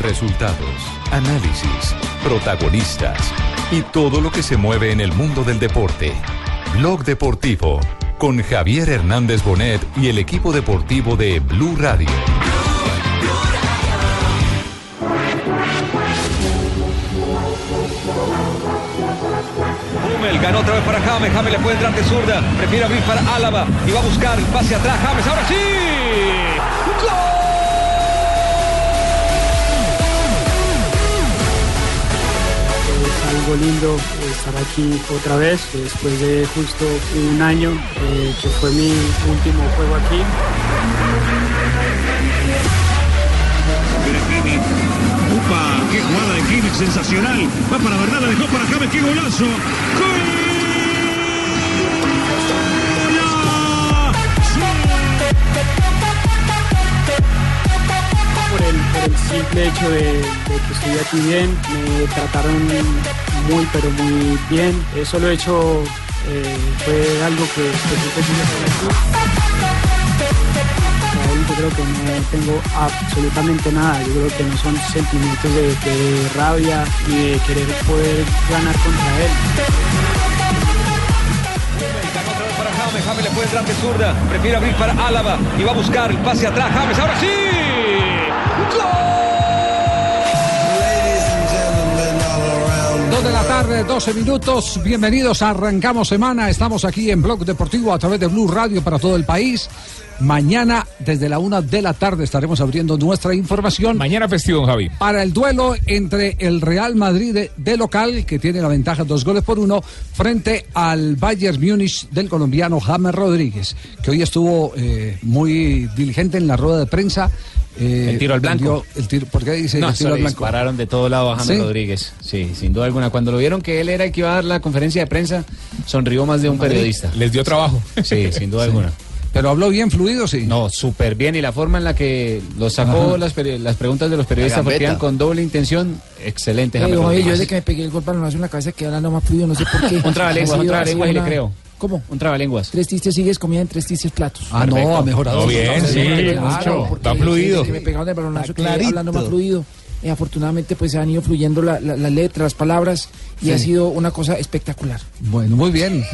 Resultados, análisis, protagonistas y todo lo que se mueve en el mundo del deporte. Blog Deportivo con Javier Hernández Bonet y el equipo deportivo de Blue Radio. Hummel ganó otra vez para James. James le puede entrar de zurda. Prefiere abrir para Álava. Y va a buscar el pase atrás. James, ahora sí. Algo lindo estar aquí otra vez después de justo un año eh, que fue mi último juego aquí. Upa, qué jugada de Kimmich, sensacional. Va para verdad, la dejó para James, qué golazo. Por el, por el simple hecho de, de que estoy aquí bien, me trataron muy pero muy bien. Eso lo he hecho, eh, fue algo que, yo creo que no tengo absolutamente nada. Yo creo que no son sentimientos de, de rabia ni de querer poder ganar contra él. Para James. James le puede entrar de zurda. Prefiere abrir para Álava. Y va a buscar el pase atrás. James, ahora sí. De la tarde, 12 minutos. Bienvenidos, arrancamos semana. Estamos aquí en Blog Deportivo a través de Blue Radio para todo el país. Mañana, desde la una de la tarde, estaremos abriendo nuestra información. Mañana festivo, Javi. Para el duelo entre el Real Madrid de, de local, que tiene la ventaja dos goles por uno, frente al Bayern Múnich del colombiano James Rodríguez, que hoy estuvo eh, muy diligente en la rueda de prensa. Eh, El tiro al blanco. El tiro, ¿Por qué dice No, el tiro al blanco? dispararon de todo lado a James ¿Sí? Rodríguez. Sí, sin duda alguna. Cuando lo vieron que él era el que iba a dar la conferencia de prensa, sonrió más de un periodista. Les dio trabajo. Sí, sin duda alguna. Pero habló bien fluido, sí. No, súper bien. Y la forma en la que lo sacó las, las preguntas de los periodistas porque iban con doble intención, excelente. Oye, yo desde que me pegué el gol balonazo en la cabeza hablando más fluido, no sé por qué. Un trabalenguas, un trabalenguas y le creo. ¿Cómo? Un trabalenguas. Tres tistes sigues comida en tres tistes platos. Ah, no, Perfecto. ha mejorado. No, bien, sí, Claro, mucho. Va fluido. me pegaron el balonazo hablando más fluido. Eh, afortunadamente pues se han ido fluyendo la- la- las letras, las palabras y Sí. ha sido una cosa espectacular. Bueno, muy bien.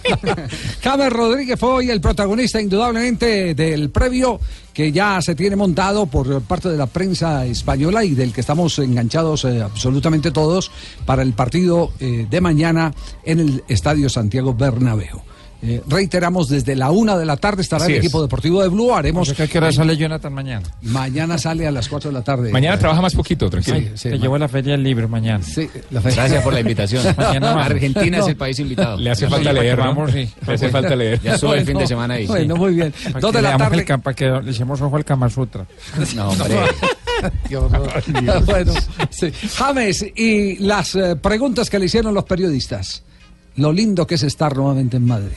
James Rodríguez fue hoy el protagonista indudablemente del previo que ya se tiene montado por parte de la prensa española y del que estamos enganchados eh, absolutamente todos para el partido eh, de mañana en el Estadio Santiago Bernabéu. Eh, reiteramos, desde la una de la tarde estará Así el es. equipo deportivo de Blue. Haremos. ¿A qué hora sale Jonathan mañana? Mañana sale a las 4 de la tarde. Mañana trabaja más poquito, tranquilo. Sí, sí, Te llevo a la feria del libro mañana. sí, la fe- Gracias por la invitación. Mañana. Argentina No. es el país invitado. Le hace falta leer, ¿no? vamos, sí. Le hace falta leer. Ya sube el fin de semana ahí. Bueno, muy bien. Dos de la tarde. para que le echemos ojo al Kama Sutra. No, hombre. bueno, sí. James, y las eh, preguntas que le hicieron los periodistas. Lo lindo que es estar nuevamente en Madrid.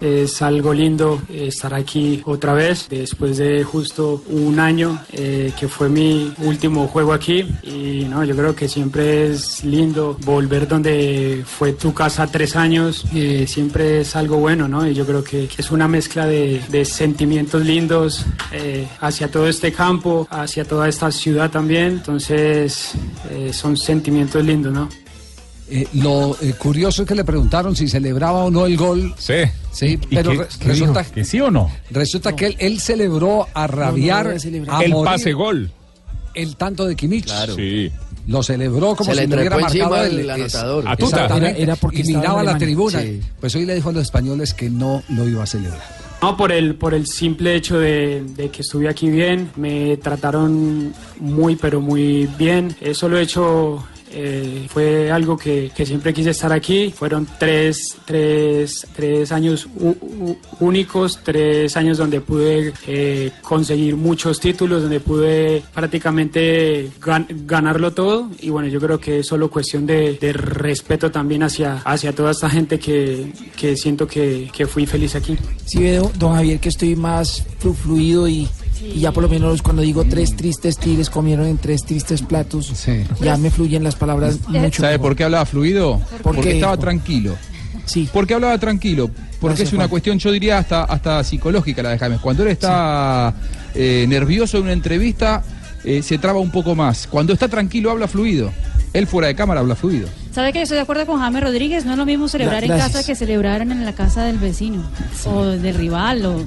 Es algo lindo eh, estar aquí otra vez después de justo un año eh, que fue mi último juego aquí. Y no yo creo que siempre es lindo volver donde fue tu casa tres años eh, siempre es algo bueno no y yo creo que es una mezcla de, sentimientos lindos eh, hacia todo este campo hacia toda esta ciudad también. Entonces son sentimientos lindos no Eh, lo eh, curioso es que le preguntaron si celebraba o no el gol. Sí. Sí, ¿Y pero qué- re- qué resulta, dijo? ¿Que sí o no? resulta que él, él celebró a rabiar, a El morir pase gol. el tanto de Kimmich. Sí. Lo celebró como Se si le hubiera marcado el él. anotador. A tuta. Exactamente. Era- era porque y miraba la tribuna. Sí. Pues hoy le dijo a los españoles que no lo iba a celebrar. No, por el, por el simple hecho de, de que estuve aquí bien, me trataron muy, pero muy bien. Eso lo he hecho, eh, fue algo que, que siempre quise estar aquí. Fueron tres, tres, tres años únicos, tres años donde pude eh, conseguir muchos títulos, donde pude prácticamente gan- ganarlo todo. Y bueno, yo creo que es solo cuestión de, respeto también hacia, hacia toda esta gente que, que siento que, que fui feliz aquí. Sí veo, don Javier, que estoy más flu- fluido y, y ya por lo menos cuando digo tres tristes tigres comieron en tres tristes platos, Sí. ya me fluyen las palabras mucho ¿Sabe mejor. por qué hablaba fluido? ¿Por Porque estaba tranquilo. Sí, ¿Por qué hablaba tranquilo? Porque Gracias, es una Juan. cuestión, yo diría, hasta, hasta psicológica la de James. Cuando él está eh, nervioso en una entrevista, eh, se traba un poco más. Cuando está tranquilo habla fluido. Él fuera de cámara habla fluido. ¿Sabe que yo estoy de acuerdo con James Rodríguez? No es lo mismo celebrar en casa que celebrar en la casa del vecino o del rival o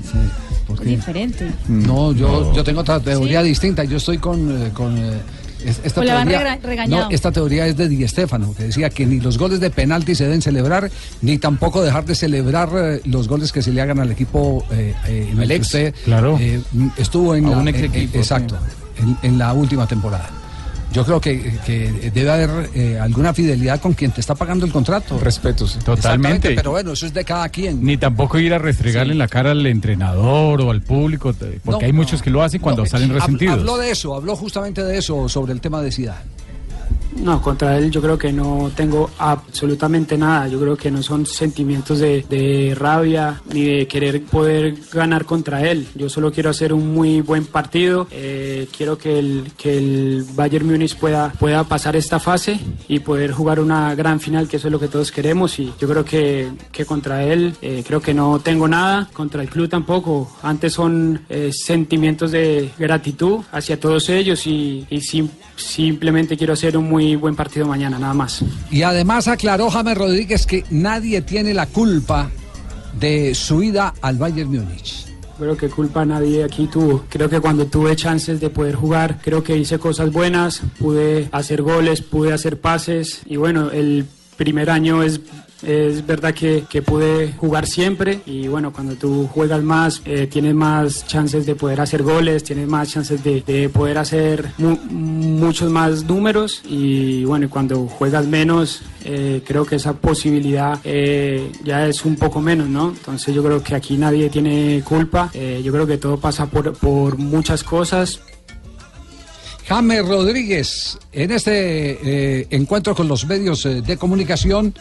diferente. No, yo, yo tengo otra teoría distinta. Yo estoy con. eh, con eh, es- esta teoría, no, esta teoría es de Di Stéfano, que decía que ni los goles de penalti se deben celebrar, ni tampoco dejar de celebrar eh, los goles que se le hagan al equipo eh, eh, en el ex, claro. eh, estuvo en A la, un ex equipo, exacto, en, en la última temporada. Yo creo que, que debe haber eh, alguna fidelidad con quien te está pagando el contrato. Respeto, sí. Totalmente. pero bueno, eso es de cada quien. Ni tampoco ir a restregarle en la cara al entrenador o al público, porque No, hay muchos que lo hacen cuando salen resentidos. Habló de eso, habló justamente de eso sobre el tema de Zidane. No, contra él yo creo que no tengo absolutamente nada. Yo creo que no son sentimientos de, rabia ni de querer poder ganar contra él. Yo solo quiero hacer un muy buen partido. Eh, quiero que el, que el Bayern Múnich pueda, pueda pasar esta fase y poder jugar una gran final, que eso es lo que todos queremos. Y yo creo que, que contra él eh, creo que no tengo nada. Contra el club tampoco. Antes son eh, sentimientos de gratitud hacia todos ellos y, y sim- simplemente quiero hacer un muy buen partido mañana, nada más. Y además aclaró James Rodríguez que nadie tiene la culpa de su ida al Bayern Múnich. Creo que culpa nadie aquí tuvo. Creo que cuando tuve chances de poder jugar, creo que hice cosas buenas, pude hacer goles, pude hacer pases y bueno, el primer año es... Es verdad que, que pude jugar siempre y bueno, cuando tú juegas más, eh, tienes más chances de poder hacer goles, tienes más chances de, de poder hacer mu- muchos más números y bueno, cuando juegas menos, eh, creo que esa posibilidad eh, ya es un poco menos, ¿no? Entonces yo creo que aquí nadie tiene culpa, eh, yo creo que todo pasa por, por muchas cosas, James Rodríguez, en este eh, encuentro con los medios eh, de comunicación,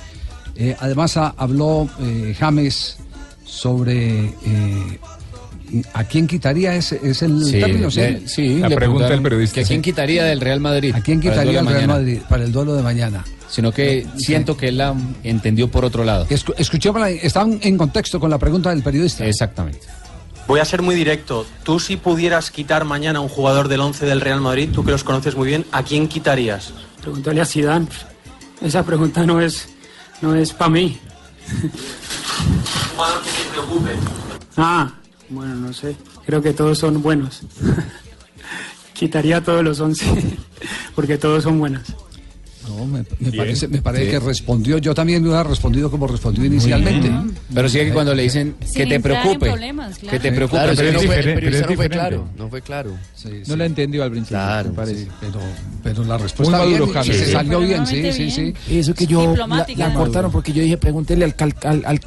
eh, además ha- habló eh, James sobre eh, a quién quitaría ese es el Sí, término, ¿sí? le- sí, le preguntaron que a quién quitaría del Real Madrid. ¿A quién para el quitaría el duelo de Real mañana. Madrid para el duelo de mañana? Sino que siento que él la entendió por otro lado. Escu- escuchémosla, están en contexto con la pregunta del periodista. Exactamente. Voy a ser muy directo. Tú si pudieras quitar mañana a un jugador del 11 del Real Madrid, tú que los conoces muy bien, ¿a quién quitarías? Pregúntale a Zidane. Esa pregunta no es, no es para mí. Un jugador que te preocupe. Ah, bueno, no sé. Creo que todos son buenos. Quitaría todos los 11 porque todos son buenos. No, me, me parece, me parece Sí. que respondió, yo también hubiera respondido como respondió inicialmente. Pero sí que cuando le dicen que te preocupe, que te preocupe, Claro, pero pero no fue- pero no fue claro. No fue claro. No la entendió al principio, Claro, me parece. Pero, pero la respuesta Muy maduro, bien, se salió bien, sí, sí, sí. Eso que yo la, cortaron porque yo dije, pregúntele al cal, al,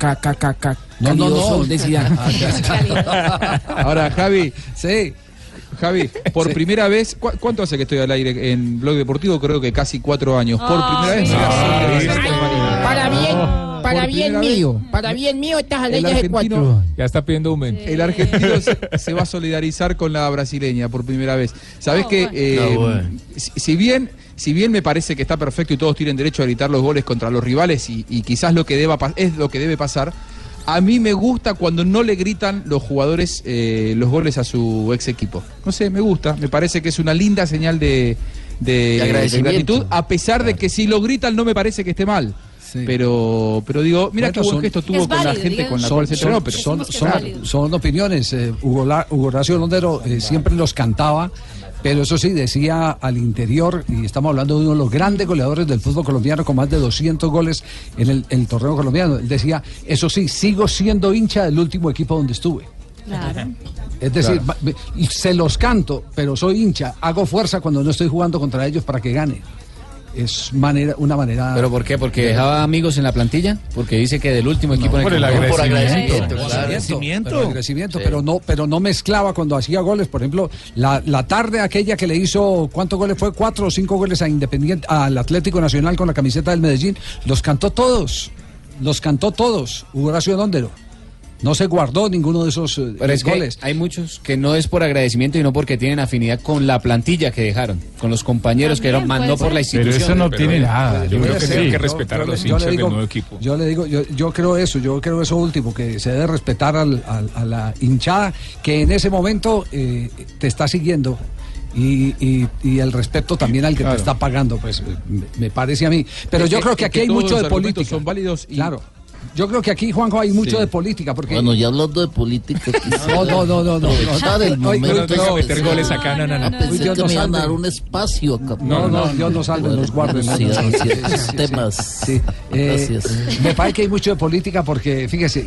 No, no, no. Zidane. Ahora, Javi. Sí. Javi, por Sí. primera vez, ¿cu- ¿cuánto hace que estoy al aire en Blog Deportivo? Creo que casi cuatro años. Por primera vez. Para bien, para Por bien vez. mío, para bien mío estás al El aire de argentino, cuatro. Ya está pidiendo aumento. el argentino se, se va a solidarizar con la brasileña por primera vez. ¿Sabés que eh, No, bueno. si, si bien si bien me parece que está perfecto y todos tienen derecho a gritar los goles contra los rivales y, y quizás lo que deba es lo que debe pasar, a mí me gusta cuando no le gritan los jugadores eh, los goles a su ex equipo. No sé, me gusta, me parece que es una linda señal de, de- de agradecimiento. gratitud, a pesar de que si lo gritan no me parece que esté mal. Pero, pero digo, mira Bueno, qué buen son- gesto tuvo con la gente con la cual se entrenó. Pero son, son- son opiniones. eh, Hugo, La- Hugo Horacio Londero eh, siempre los cantaba, pero eso sí, decía al interior, y estamos hablando de uno de los grandes goleadores del fútbol colombiano con más de 200 goles en el, torneo colombiano. Él decía, eso sí, sigo siendo hincha del último equipo donde estuve. Claro. Es decir, Claro. se los canto, pero soy hincha. Hago fuerza cuando no estoy jugando contra ellos para que gane. Es manera, una manera. ¿Pero por qué? ¿Porque dejaba amigos en la plantilla? Porque dice que del último equipo en por el el que jugó. agradecimiento, claro. agradecimiento, pero agradecimiento, pero no, pero no mezclaba cuando hacía goles. Por ejemplo, la, la tarde aquella que le hizo, ¿cuántos goles fue? Cuatro o cinco goles a Independiente, al Atlético Nacional con la camiseta del Medellín. Los cantó todos, los cantó todos. Hugo Horacio Dóndero. No se guardó ninguno de esos eh, Pero es que goles. hay muchos que no es por agradecimiento y no porque tienen afinidad con la plantilla que dejaron, con los compañeros que eran, más no por la institución. Pero eso no tiene nada. Yo creo que sí, hay que respetar yo a los hinchas del digo- nuevo equipo. Yo le digo, yo, yo creo eso, yo creo eso último, que se debe respetar al- al- a la hinchada que en ese momento eh, te está siguiendo Y, y- y el respeto también al que te está pagando, pues me, me parece a mí. Pero Es yo que- creo que aquí que hay mucho los de política. son válidos y- Claro. Yo creo que aquí, Juanjo, hay mucho Sí. de política. Porque... Bueno, ya hablando de política, No, no, no, no, no. aprovechar el momento. no que meter goles acá, no, no, no. Pensé que me iban a salve. dar un espacio acá. No, no, Dios nos salve, nos guarde. Temas. Sí. Eh, Gracias. me parece que hay mucho de política porque, fíjese,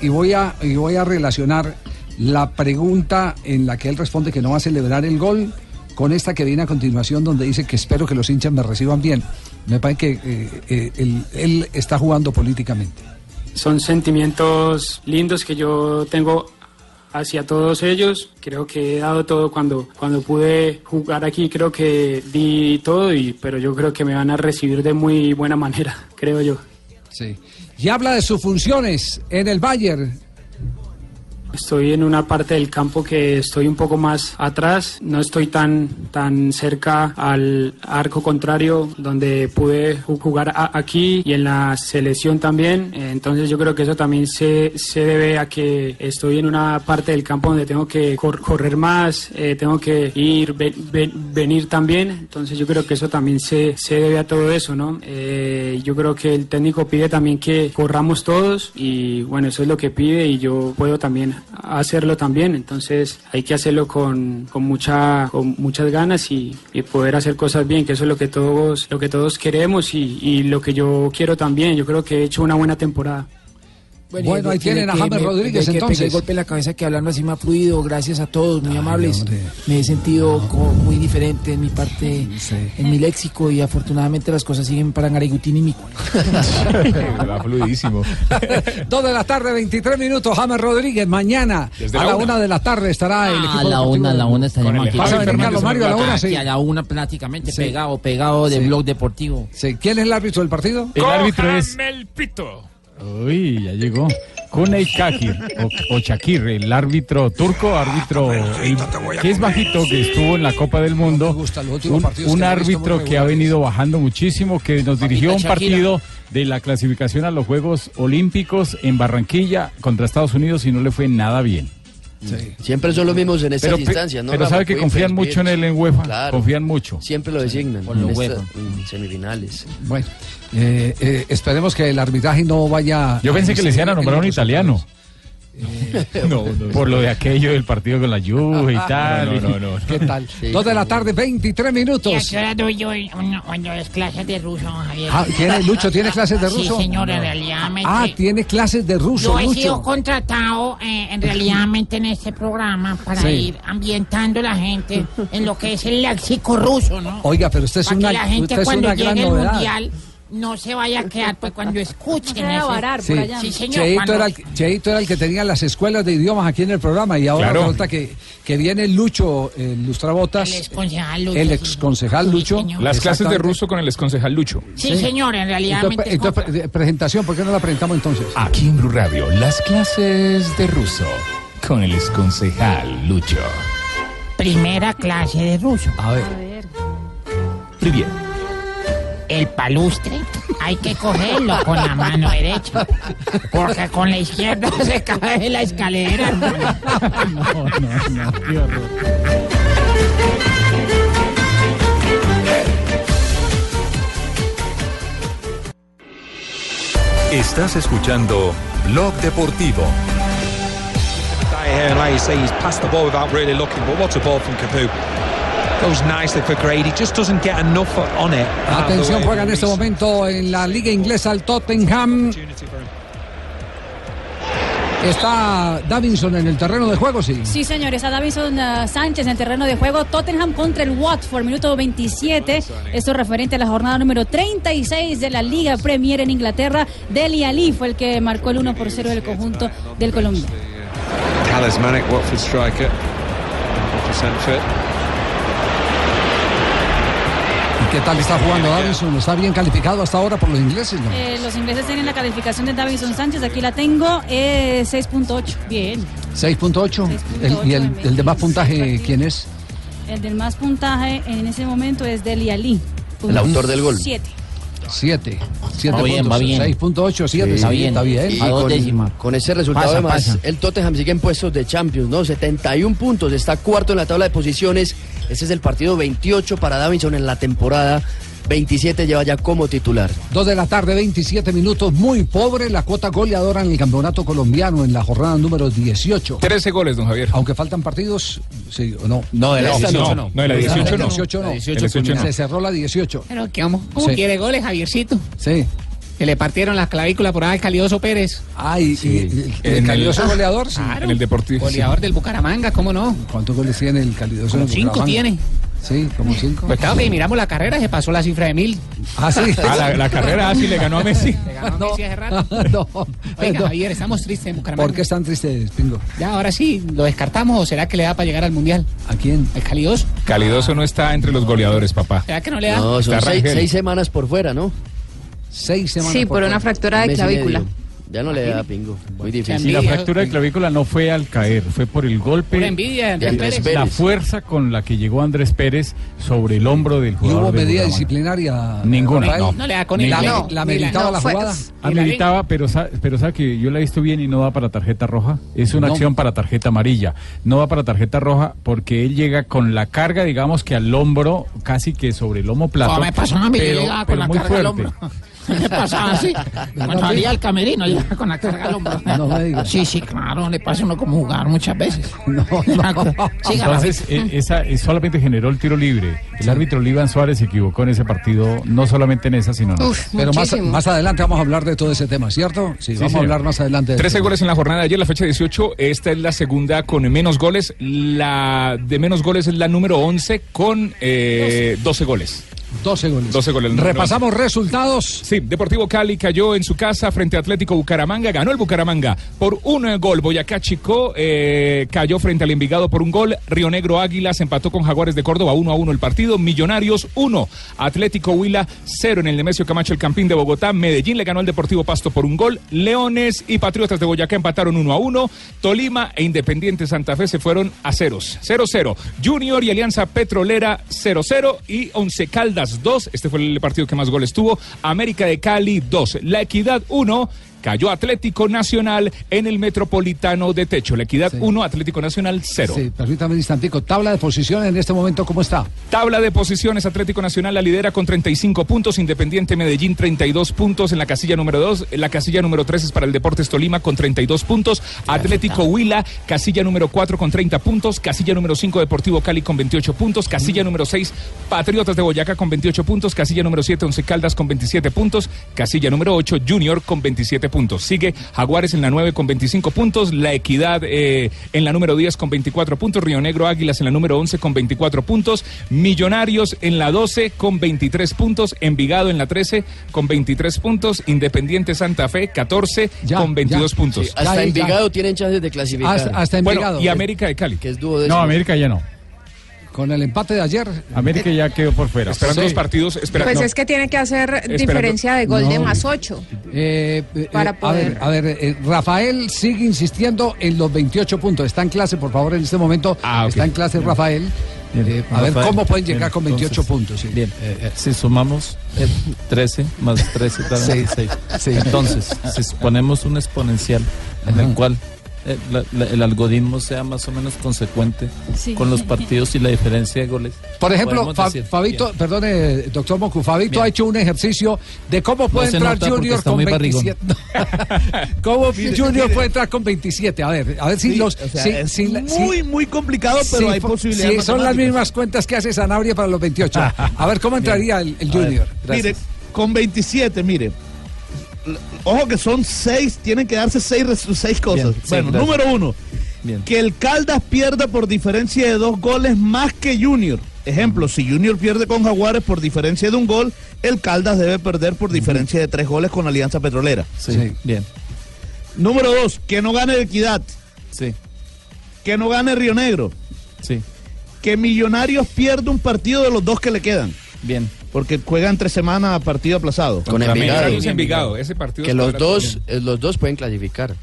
y, voy a, y voy a relacionar la pregunta en la que él responde que no va a celebrar el gol con esta que viene a continuación donde dice que espero que los hinchas me reciban bien. Me parece que eh, eh, él, él está jugando políticamente. Son sentimientos lindos que yo tengo hacia todos ellos. Creo que he dado todo cuando, cuando pude jugar aquí. Creo que di todo, y, pero yo creo que me van a recibir de muy buena manera, creo yo. Sí. Y habla de sus funciones en el Bayern. Estoy en una parte del campo que estoy un poco más atrás, no estoy tan, tan cerca al arco contrario donde pude ju- jugar aquí y en la selección también. Entonces yo creo que eso también se, se debe a que estoy en una parte del campo donde tengo que cor- correr más, eh, tengo que ir, ve- ve- venir también. Entonces yo creo que eso también se, se debe a todo eso, ¿no? Eh, yo creo que el técnico pide también que corramos todos y bueno, eso es lo que pide y yo puedo también hacerlo también. Entonces hay que hacerlo con, con, mucha, con muchas ganas y, poder hacer cosas bien, que eso es lo que todos, lo que todos queremos y, y lo que yo quiero también. Yo creo que he hecho una buena temporada. Bueno, ahí de- tienen a James me- Rodríguez, de que entonces. el golpe en la cabeza que hablando así me ha fluido, gracias a todos, muy amables. Me he sentido como muy diferente en mi parte, en mi léxico y afortunadamente las cosas siguen para Garigutín y Mico. Va fluidísimo. Dos de la tarde, 23 minutos. James Rodríguez, mañana Desde a la la una. una de la tarde estará el equipo. A la una, a de- la una estaríamos aquí. ¿Vas a venir, Carlos Mario, a la una? Sí. a la una prácticamente Sí. pegado, pegado del Sí. blog deportivo. Sí. ¿Quién es el árbitro del partido? El árbitro es. el pito. Uy, ya llegó. Kunei Kakir o, o Shakir, el árbitro turco, árbitro el- que es bajito, que estuvo en la Copa del Mundo. Un, un árbitro que ha venido bajando muchísimo, que nos dirigió un partido de la clasificación a los Juegos Olímpicos en Barranquilla contra Estados Unidos y no le fue nada bien. Siempre son los mismos en estas Pero, pe- instancias, ¿no? pero Rafa? sabe que confían mucho en él en UEFA, Claro. confían mucho. Siempre lo designan Por en lo esta- UEFA. en semifinales. Bueno, eh, eh, esperemos que el arbitraje no vaya. Yo pensé que le decían a nombrar un los italiano. Por lo de aquello del partido con la Juve y tal. No, no, no, no. ¿Qué tal? Dos de la tarde, 23 ¿Y a minutos. qué hora doy yo cuando es clases de ruso, Javier? Ah, ¿tiene, Lucho, ¿tiene clases de ruso? Sí, señor, en realidad. Ah, tiene clases de ruso, Yo he sido contratado eh, en realidad en este programa para Sí. ir ambientando a la gente en lo que es el léxico ruso, ¿no? Oiga, pero usted es para una, que la gente usted es una gran llegue el novedad. mundial no se vaya a quedar pues cuando escuchen se vaya a ese- varar Sí. Sí, señor. Cheito, cuando- era el, Cheito era el que tenía las escuelas de idiomas aquí en el programa y ahora Claro. resulta que, que viene Lucho el Lustrabotas, El exconcejal Lucho, el sí. concejal Lucho. Las clases de ruso con el exconcejal Lucho. Sí, señor, en realidad. Entonces, entonces, pre- presentación, ¿por qué no la presentamos entonces? Aquí en Blue Radio, las clases de ruso con el exconcejal Lucho. Primera clase de ruso. A ver. Muy bien. El palustre hay que cogerlo con la mano derecha, porque con la izquierda se cae la escalera. No, no, no. Estás escuchando Blog Deportivo. Here, like you say, he's passed the ball without really looking, but what a ball from Capu. Goes nicely for Grady, just doesn't get enough on it. the Atención, juega en este momento en la liga inglesa el Tottenham. Está Davinson en el terreno de juego, sí. Sí, señores, a Davison eh, Sánchez en el terreno de juego. Tottenham contra el Watford, minuto 27. Esto referente a la jornada número 36 de la Liga Premier en Inglaterra. Deli Ali fue el que marcó el 1 por 0 del conjunto del Colombia. Talismanic Watford striker. 100% fit. Qué tal está jugando Davinson? ¿Está bien calificado hasta ahora por los ingleses? No? Eh, los ingleses tienen la calificación de Davison Sánchez, aquí la tengo, eh, 6.8. Bien. 6.8. El- ¿Y el, el de más puntaje quién es? El del más puntaje en ese momento es Deli Ali. El autor del gol. 7. 7. 7 Va bien, puntos. va bien. 6.8, 7. Sí, Está bien. Está bien. Y con, con ese resultado Pasa, además, pasa. el Tottenham sigue en puestos de Champions, ¿no? 71 puntos, está cuarto en la tabla de posiciones. Ese es el partido 28 para Davinson en la temporada. 27 lleva ya como titular. 2 de la tarde, 27 minutos. Muy pobre la cuota goleadora en el campeonato colombiano en la jornada número 18. 13 goles, don Javier. Aunque faltan partidos, sí o no. No, de la Esta 18 no. No, de la 18 no. La 18 no. La 18 no. Se cerró la 18. Pero que vamos, ¿cómo Sí. quiere goles, Javiercito? Sí. Que le partieron la clavícula por ahí al Calioso Pérez. Ay, el Calidoso goleador, sí. Claro. En el Deportivo. Goleador del Bucaramanga, ¿cómo no? ¿Cuántos goles tiene el? Como en cinco Bucaramanga? tiene. Sí, como cinco. Pues claro que miramos la carrera, se pasó la cifra de mil. Ah, sí. Ah, la, la carrera así le ganó a Messi. Le ganó a Messi hace rato. no, Oiga, no. Javier, estamos tristes en Bucaramanga. ¿Por qué están tristes, Pingo? Ya, ahora sí, ¿lo descartamos o será que le da para llegar al Mundial? ¿A quién? Al Calidoso. Calidoso no está entre los goleadores, papá. ¿Será que no le da? No, son seis, semanas por fuera, ¿no? Seis semanas Sí, por por una fuera. fractura de clavícula. Ya no le da pingo. Muy Y difícil. la fractura de clavícula no fue al caer, fue por el golpe. Pura envidia de Andrés De Andrés Pérez. La fuerza con la que llegó Andrés Pérez sobre el hombro del ¿Y jugador. hubo del medida disciplinaria? Ninguna, no. No le da con ¿La, el la, dedo. la Ni la- no, jugada? Ameritaba, pero, pero sabe que yo la he visto bien y no va para tarjeta roja. Es una No. acción para tarjeta amarilla. No va para tarjeta roja porque él llega con la carga, digamos que al hombro, casi que sobre el lomo plato. No, me pasó a mí, yo pero, llegaba con pero la muy carga al fuerte. hombro. Me pasaba así. Cuando salía al camerino, con la carga al hombro. No me digas. Sí, sí, claro, le pasa uno como jugar muchas veces. No, Entonces, eh, esa, eh, solamente generó el tiro libre. El árbitro Iván Suárez se equivocó en ese partido, no solamente en esa, sino en otras. Pero más, más adelante vamos a hablar de todo ese tema, ¿cierto? Sí, vamos a hablar más adelante. de 13 eso. goles en la jornada de ayer, la fecha 18. Esta es la segunda con menos goles. La de menos goles es la número 11 con eh, 12 goles. 12 goles. 12 goles. el número Repasamos resultados. Sí, Deportivo Cali cayó en su casa frente a Atlético Bucaramanga, ganó el Bucaramanga por un eh, gol. Boyacá Chico eh, cayó frente al Envigado por un gol. Río Negro Águilas empató con Jaguares de Córdoba 1 a 1 el partido. Millonarios 1. Atlético Huila 0 en el Nemesio Camacho el Campín de Bogotá. Medellín le ganó al Deportivo Pasto por un gol. Leones y Patriotas de Boyacá empataron 1 a 1. Tolima e Independiente Santa Fe se fueron a ceros. 0-0. Junior y Alianza Petrolera 0-0 y Once Caldas 2. Este fue el partido que más goles tuvo. América de Cali 2. La Equidad 1. Cayó Atlético Nacional en el Metropolitano de Techo. La Equidad 1, Atlético Nacional 0. Sí, permítame un instantico. Tabla de posición en este momento, ¿cómo está? Tabla de posiciones, Atlético Nacional la lidera con 35 puntos, Independiente Medellín 32 puntos en la casilla número 2, la casilla número 3 es para el Deportes Tolima con 32 puntos, Atlético Huila, casilla número 4 con 30 puntos, casilla número 5 Deportivo Cali con 28 puntos, casilla número 6 Patriotas de Boyacá con 28 puntos, casilla número 7 Once Caldas con 27 puntos, casilla número 8 Junior con 27 puntos. Sigue Jaguares en la 9 con 25 puntos, La Equidad eh, en la número 10 con 24 puntos, Río Negro Águilas en la número 11 con 24 puntos, Millonarios en la 12 con 23 puntos, Envigado en la 13 con 23 puntos, Independiente Santa Fe 14 con 22 puntos. Sí, hasta Envigado tienen chances de clasificar. Hasta- hasta Bueno, Envigado. y América de Cali. Que es dúo de No, América ya no. Con el empate de ayer. América ya quedó por fuera. Esperando los partidos, espera, Pues no. es que tiene que hacer Esperando- diferencia de gol de No. más 8. Eh, eh, Para eh, a ver, poder- a ver eh, Rafael sigue insistiendo en los 28 puntos. Está en clase, por favor, en este momento. Ah, ok. Está en clase Rafael. Eh, a ver Rafael, cómo pueden llegar bien, con 28 entonces, puntos. sí. Bien, si sumamos eh, 13 más 13 da Sí, 26. sí. Entonces, si ponemos un exponencial en el cual eh, la- la- el algoritmo sea más o menos consecuente Sí. con los partidos y la diferencia de goles. Por ejemplo, Fa- decir, Fabito, perdone, doctor Mocu, Fabito Bien. ha hecho un ejercicio de cómo puede se entrar Junior con muy barrigón. 27. ¿Cómo Junior puede entrar con 27? A ver, a ver si Sí, los. o sea, si- es si muy, si- muy complicado, pero si hay posibilidades. si son las mismas cuentas que hace Sanabria para los 28. A ver cómo entraría el, el Junior. Mire, con 27, mire. Ojo que son seis, tienen que darse seis, seis cosas. Bien, sí, bueno, número uno, Bien. que el Caldas pierda por diferencia de dos goles más que Junior. Ejemplo, si Junior pierde con Jaguares por diferencia de un gol, el Caldas debe perder por diferencia de tres goles con Alianza Petrolera. Sí, bien. Número dos, que no gane Equidad, Sí, que no gane Río Negro, sí, que Millonarios pierda un partido de los dos que le quedan. bien. Porque juega entre semana partido aplazado. Con Envigado. Envigado. Ese partido Que los dos, eh, los dos pueden clasificar.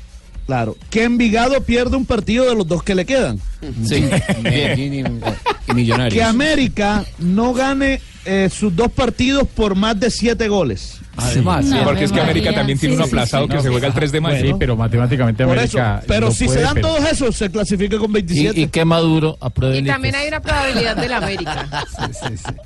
Claro. Que Envigado pierda un partido de los dos que le quedan. Sí, Medellín y, y Millonarios. Que América no gane eh, sus dos partidos por más de siete goles. Además, Sí, porque es que América también tiene uno aplazado que se juega el 3 de mayo. Sí, pero matemáticamente Por América. eso, pero si se dan pero- todos esos, se clasifica con 27. Y, y que Maduro apruebe Y también hay una probabilidad del América.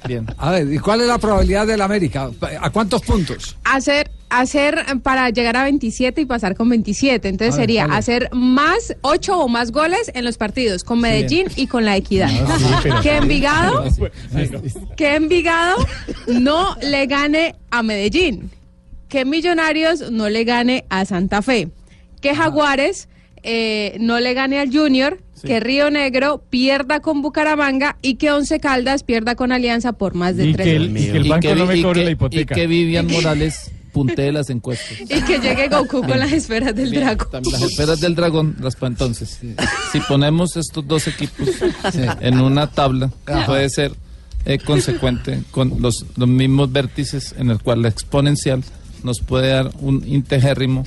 Bien. A ver, ¿y cuál es la probabilidad del América? ¿A cuántos puntos? Hacer, hacer para llegar a 27 y pasar con 27. Entonces ver, sería hacer más 8 o más goles en los partidos con Medellín y con la Equidad. Ah, sí, pero- que Envigado, que Envigado no le gane a Medellín. Que Millonarios no le gane a Santa Fe. Que Jaguares eh, no le gane al Junior. Que Río Negro pierda con Bucaramanga y que Once Caldas pierda con Alianza por más de Y tres que el, goles. y que el banco no me y cobre que- la y hipoteca. que Vivian Morales puntee las encuestas. Y que llegue Goku con las esferas del Bien, dragón. también Las esperas del dragón, las entonces, si ponemos estos dos equipos en una tabla, Ajá. puede ser eh, consecuente con los, los mismos vértices en el cual la exponencial nos puede dar un integérrimo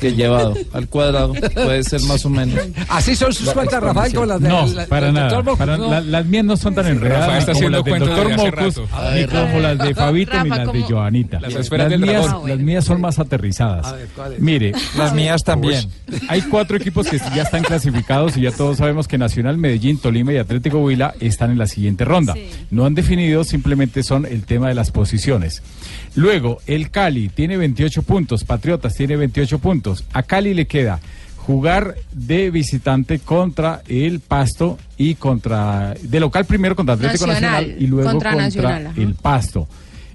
que llevado al cuadrado puede ser más o menos. Así son sus cuentas, Rafael, con las de No, la- para nada. doctor Mocus, para- ¿no? la- las mías no son tan enredadas está como haciendo las del doctor Mocus, ni como las de Fabito, ni las de. Joanita. Las esferas del mías, dragón. las mías son más aterrizadas. A ver, ¿cuál es? Mire, Las mías también. hay cuatro equipos que ya están clasificados y ya todos sabemos que Nacional, Medellín, Tolima y Atlético Huila están en la siguiente ronda. No han definido, simplemente son el tema de las posiciones. Luego, el Cali tiene 28 puntos, Patriotas tiene 28 puntos. A Cali le queda jugar de visitante contra el Pasto y contra de local primero contra Atlético Nacional, Nacional, y luego contra contra, Nacional, el Pasto.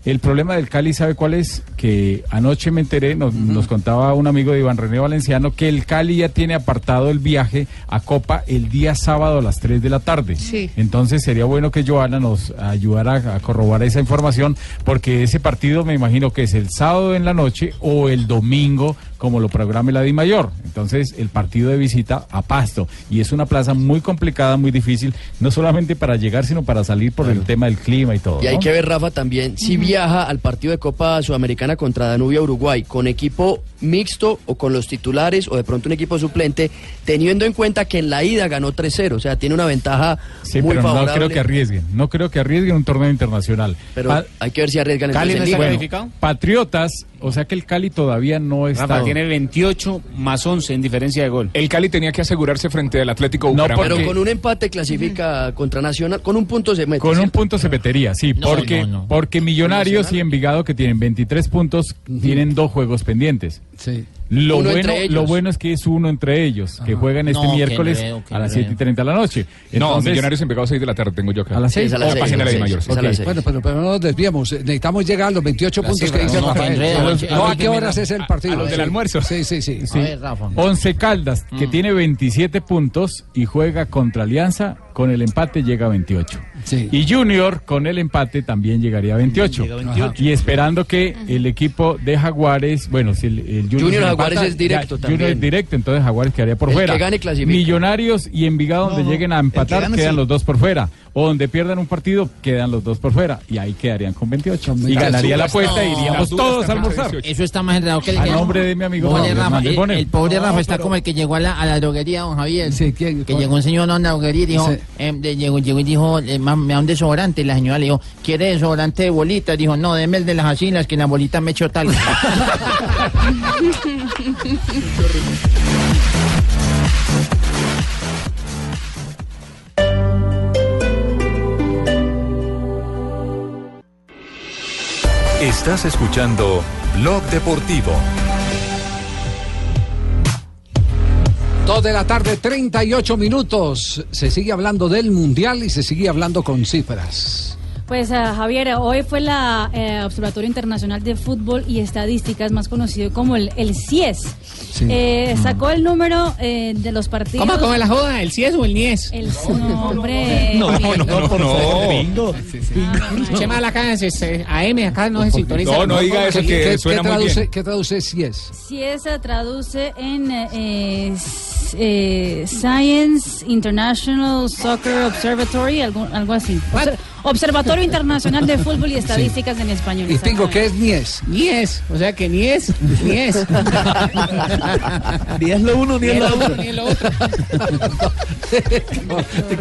El problema del Cali, ¿sabe cuál es? Que anoche me enteré, nos, nos contaba un amigo de Iván René Valenciano, que el Cali ya tiene apartado el viaje a Copa el día sábado a las 3 de la tarde. Sí. Entonces sería bueno que Joana nos ayudara a corroborar esa información, porque ese partido me imagino que es el sábado en la noche o el domingo, como lo programe la Di Mayor. Entonces el partido de visita a Pasto. Y es una plaza muy complicada, muy difícil, no solamente para llegar, sino para salir por el tema del clima y todo. Y hay ¿no? que ver, Rafa, también si viaja al partido de Copa Sudamericana contra Danubia Uruguay con equipo mixto o con los titulares o de pronto un equipo suplente, teniendo en cuenta que en la ida ganó 3-0, o sea, tiene una ventaja Sí, muy pero no creo que arriesguen. No creo que arriesguen un torneo internacional. Pero Pa- hay que ver si arriesgan ¿Cali no está Liga. calificado? Patriotas, o sea que el Cali todavía no está. Rafa tiene 28 más 11 en diferencia de gol. El Cali tenía que asegurarse frente al Atlético No, Bucaramanga. Pero con un empate clasifica contra Nacional, con un punto se mete. Con un punto se metería, sí, No, porque, no, no. porque Millonarios y Envigado que tienen 23 puntos tienen dos juegos pendientes. Sí. Lo Uno bueno, lo bueno es que es uno entre ellos, que juegan este No, miércoles enredo, qué a las enredo. 7 y 30 de la noche. no, Entonces- Millonarios en pegado 6 de la tarde tengo yo acá. ¿A las seis? Es a las O seis, página de la seis, Di Mayor, es sí. a las Ok, seis. Bueno, pero, pero no nos desviemos. Necesitamos llegar a los 28 Las puntos que dice no, Rafael. No, no, ¿a qué horas es el partido? a los del Sí. almuerzo. Sí, sí, sí. A ver, Rafa. Once Caldas, que Mm. tiene 27 puntos y juega contra Alianza, con el empate llega a 28. Sí. Y Junior, con el empate, también llegaría a 28. Llega a 28. Y esperando que el equipo de Jaguares, bueno, si el, el Junior, Jaguares empata, es directo ya, también. Junior es directo, entonces Jaguares quedaría por El fuera. que gane clasifica. Millonarios y Envigado, donde No, lleguen a que empatar, gane quedan sí. los dos por fuera. O donde pierdan un partido, quedan los dos por fuera. Y ahí quedarían con 28. Y ganaría la apuesta y no. iríamos Las dudas todos a almorzar. 18. Eso está más enredado que el A que- nombre de mi amigo Rafa, Hernández el, pobre No, Rafa está pero- como el que llegó a la, a la droguería, don Javier. Sí. Que llegó un señor a una droguería y dijo, Sí. De- llegó, llegó y dijo, eh, me da un desodorante. La señora le dijo, ¿quiere desodorante de bolitas? Dijo, no, deme el de las asilas, que en las bolitas me echo tal. Estás escuchando Blog Deportivo. Dos de la tarde, 38 minutos. Se sigue hablando del Mundial y se sigue hablando con cifras. Pues ah, Javier, hoy fue la eh, Observatorio Internacional de Fútbol y Estadísticas, más conocido como el, el CIES. Eh, sacó el número eh, de los partidos. ¿Cómo, cómo la joda? ¿El CIES o el NIES? El no, hombre. No, no, no, no. Bingo. Chema, la acá es AM, acá no se sintoniza. No, no diga eso ¿Qué, que qué- suena qué muy traduce, bien. ¿Qué traduce? CIES se traduce en eh, eh, Science International Soccer Observatory, algo, algo así. Obser- Observatorio Internacional de Fútbol y Estadísticas en español. Y Pingo, ¿qué es Nies? NIES, o sea que NIES, NIES. Ni es lo uno ni Ni es el lo uno, otro. ni el otro.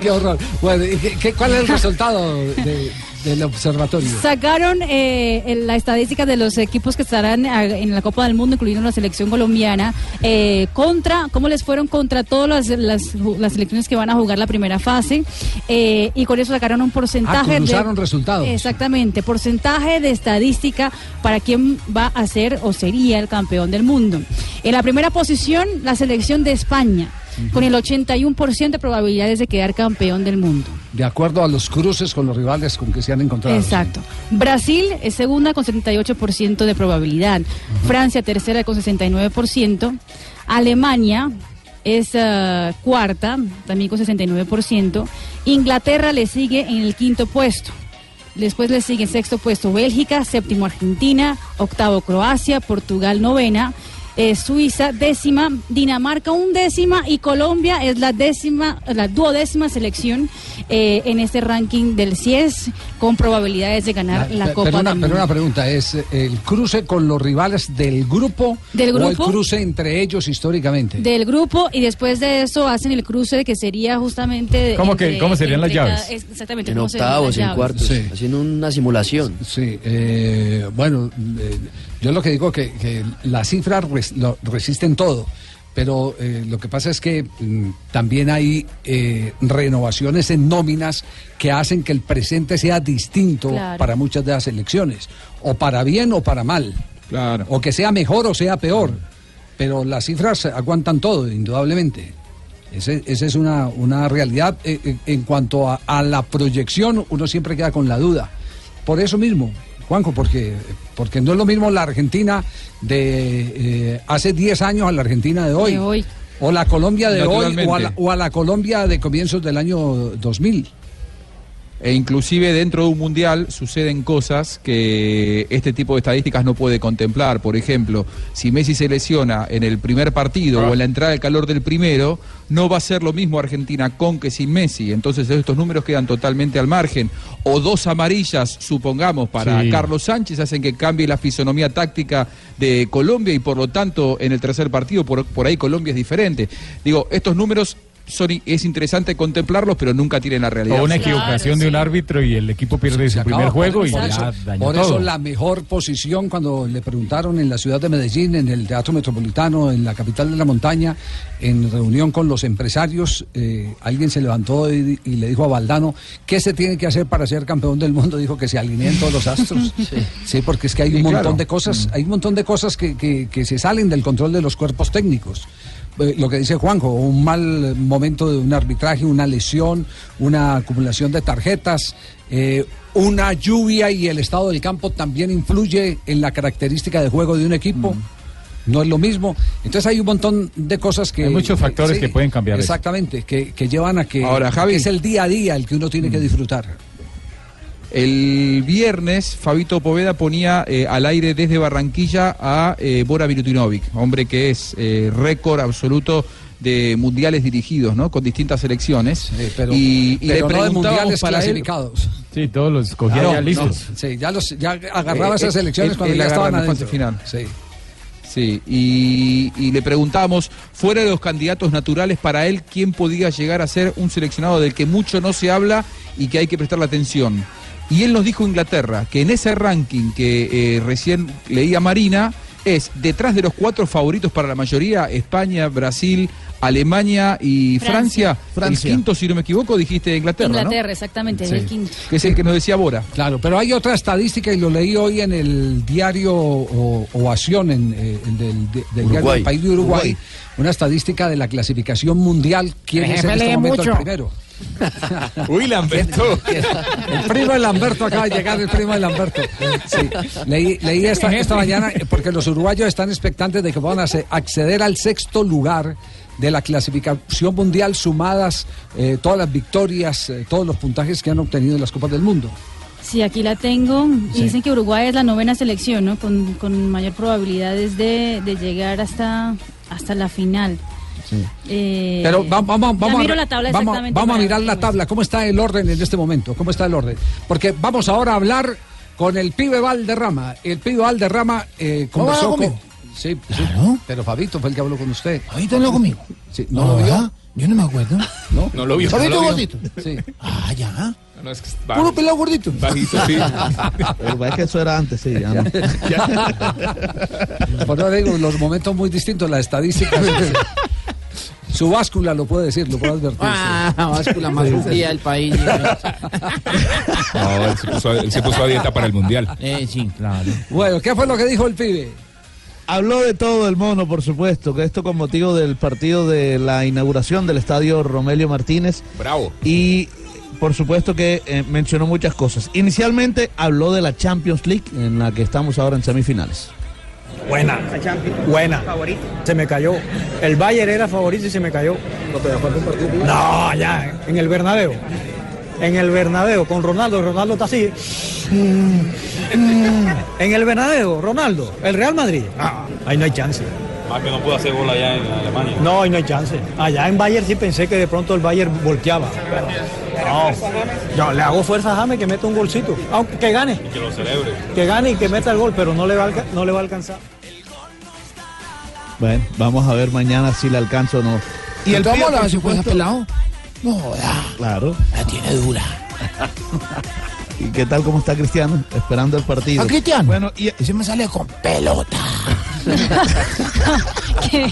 qué, horror. Bueno, ¿y qué- qué- cuál es el resultado de, del observatorio. Sacaron eh, la estadística de los equipos que estarán ah, en la Copa del Mundo, incluyendo la selección colombiana, eh, contra, cómo les fueron contra todas las, las, las selecciones que van a jugar la primera fase, eh, y con eso sacaron un porcentaje Ah, de... resultados. Exactamente, porcentaje de estadística para quién va a ser o sería el campeón del mundo. En la primera posición, la selección de España, con el 81% de probabilidades de quedar campeón del mundo. De acuerdo a los cruces con los rivales con que se han encontrado. Exacto. Brasil es segunda con 78% de probabilidad. Francia tercera con 69%. Alemania es eh, cuarta, también con 69%. Inglaterra le sigue en el quinto puesto. Después le sigue en sexto puesto Bélgica, séptimo Argentina, octavo Croacia, Portugal novena, eh, Suiza décima, Dinamarca undécima y Colombia es la décima, la duodécima selección eh, en este ranking del CIES con probabilidades de ganar la Pe- Copa pero, una, del pero Mundo. una pregunta, ¿es eh, el cruce con los rivales del grupo, ¿Del o el grupo? cruce entre ellos históricamente? del grupo y después de eso hacen el cruce que sería justamente ¿Cómo que- cómo serían las entre llaves? cada- exactamente En octavos, en llaves. cuartos, Sí. haciendo una simulación. Sí, eh, bueno, eh, yo lo que digo que, que las cifras res- lo- resisten todo, pero eh, lo que pasa es que mm, también hay eh, renovaciones en nóminas que hacen que el presente sea distinto Claro. para muchas de las elecciones, o para bien o para mal, o que sea mejor o sea peor, pero las cifras aguantan todo, indudablemente. Ese- Esa es una, una realidad. Eh, eh, en cuanto a, a la proyección, uno siempre queda con la duda. Por eso mismo, Juanjo, porque, porque no es lo mismo la Argentina de eh, hace 10 años a la Argentina de hoy. De hoy. O la Colombia de hoy o a la, o a la Colombia de comienzos del año 2000. E inclusive dentro de un mundial suceden cosas que este tipo de estadísticas no puede contemplar. Por ejemplo, si Messi se lesiona en el primer partido o en la entrada del calor del primero, no va a ser lo mismo Argentina con que sin Messi. Entonces estos números quedan totalmente al margen. O dos amarillas, supongamos, para Sí. Carlos Sánchez hacen que cambie la fisonomía táctica de Colombia y por lo tanto en el tercer partido por, por ahí Colombia es diferente. Digo, estos números son, es interesante contemplarlos, pero nunca tienen la realidad. O una equivocación de un árbitro y el equipo pierde su primer juego y por ya dañó por todo. eso la mejor posición cuando le preguntaron en la ciudad de Medellín, en el Teatro Metropolitano, en la capital de la montaña, en reunión con los empresarios, eh, alguien se levantó y, y le dijo a Valdano, ¿qué se tiene que hacer para ser campeón del mundo? Dijo que se alineen todos los astros. Sí, porque es que hay un Sí, montón claro. de cosas, hay un montón de cosas que, que- que se salen del control de los cuerpos técnicos. Eh, Lo que dice Juanjo, un mal momento de un arbitraje, una lesión, una acumulación de tarjetas, eh, una lluvia y el estado del campo también influye en la característica de juego de un equipo. No es lo mismo. Entonces hay un montón de cosas que... Hay muchos factores que pueden cambiar. Exactamente, que, que llevan a que, Ahora, Javi. que es el día a día el que uno Mm. tiene que disfrutar. El viernes, Fabito Poveda ponía eh, al aire desde Barranquilla a eh, Bora Milutinovic, hombre que es eh, récord absoluto de mundiales dirigidos, ¿no? Con distintas selecciones. pero y, y pero no mundiales para él- clasificados. Sí, todos los cogía No, ya listos. Sí, ya, los, ya agarraba Eh, esas eh, elecciones él- cuando él ya estaban la adentro. final. Sí. Sí, y, y le preguntábamos, fuera de los candidatos naturales, para él, ¿quién podía llegar a ser un seleccionado del que mucho no se habla y que hay que prestarle atención? Y él nos dijo Inglaterra, que en ese ranking que eh, recién leía Marina, es detrás de los cuatro favoritos para la mayoría, España, Brasil, Alemania y Francia. Francia. El quinto, si no me equivoco, dijiste Inglaterra, ¿no? Inglaterra, exactamente, Sí. el quinto. Que es el que nos decía Bora. Claro, pero hay otra estadística y lo leí hoy en el diario O- Ovación, en, eh, en del, de- del diario del país de Uruguay, Uruguay. una estadística de la clasificación mundial. ¿Quién El es en este momento el mucho. primero? Uy, Lamberto. El primo de Lamberto acaba de llegar, el primo de Lamberto. Sí, leí, leí esta, esta mañana porque los uruguayos están expectantes de que puedan acceder al sexto lugar de la clasificación mundial sumadas eh, todas las victorias, eh, todos los puntajes que han obtenido en las Copas del Mundo. Sí, aquí la tengo. Sí. dicen que Uruguay es la novena selección, ¿no? Con, con mayor probabilidades de, de llegar hasta, hasta la final. Eh, Pero va- vamos, ya vamos, miro a, la tabla vamos, a mirar la tabla. ¿Cómo está el orden en este momento? ¿Cómo está el orden? Porque vamos ahora a hablar con el pibe Valderrama. El pibe Valderrama eh, ¿Cómo conversó habló con... conmigo? Sí, sí, pero Fabito fue el que habló con usted. ¿Ahorita habló conmigo? Sí, ¿No, lo vio? ¿verdad? Yo no me acuerdo. ¿No? No lo vio. ¿Fabito no lo vio. Gordito? Sí. Ah, ya. No, es que es Puro pelado gordito. Bajito, sí. Pero es que eso era antes, sí. ya no. Por eso digo, los momentos muy distintos, las estadísticas. Su báscula lo puede decir, lo puede advertir. Ah, báscula más rugida del país. No, él se, puso, él se puso a dieta para el mundial. Eh, sí, claro. Bueno, ¿qué fue lo que dijo el pibe? Habló de todo el mono, por supuesto, que esto con motivo del partido de la inauguración del estadio Romelio Martínez. Bravo. Y por supuesto que eh, mencionó muchas cosas. Inicialmente habló de la Champions League, en la que estamos ahora en semifinales. Buena, buena. Se me cayó. El Bayern era favorito y se me cayó. No, ya, en el Bernabéu. En el Bernabéu, con Ronaldo. Ronaldo está así. Mm, mm. En el Bernabéu, Ronaldo. El Real Madrid. Ah, ahí no hay chance. Más que no pudo hacer gol allá en Alemania. No, ahí no hay chance. Allá en Bayern sí pensé que de pronto el Bayern volteaba. pero no. Yo le hago fuerza a James que meta un golcito. Aunque que gane. Que lo celebre. Que gane y que meta el gol, pero no le va no le va a alcanzar. Bueno, vamos a ver mañana si le alcanza o no. ¿Y el se puede supuesto- pelado? No, joda, Claro. la tiene dura. ¿Y qué tal cómo está Cristiano? Esperando el partido. ¿A Cristiano? Bueno, y Ese me sale con pelota.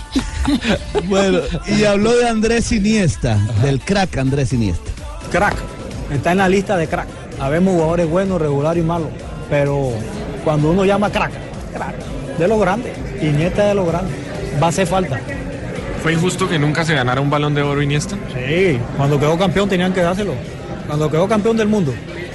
Bueno, y habló de Andrés Iniesta, del crack Andrés Iniesta. Crack. Está en la lista de crack. Habemos jugadores buenos, regulares y malos. Pero cuando uno llama crack, crack, de lo grande. Iniesta es de lo grande. Va a hacer falta. ¿Fue injusto que nunca se ganara un balón de oro Iniesta? Sí, cuando quedó campeón tenían que dárselo. Cuando quedó campeón del mundo,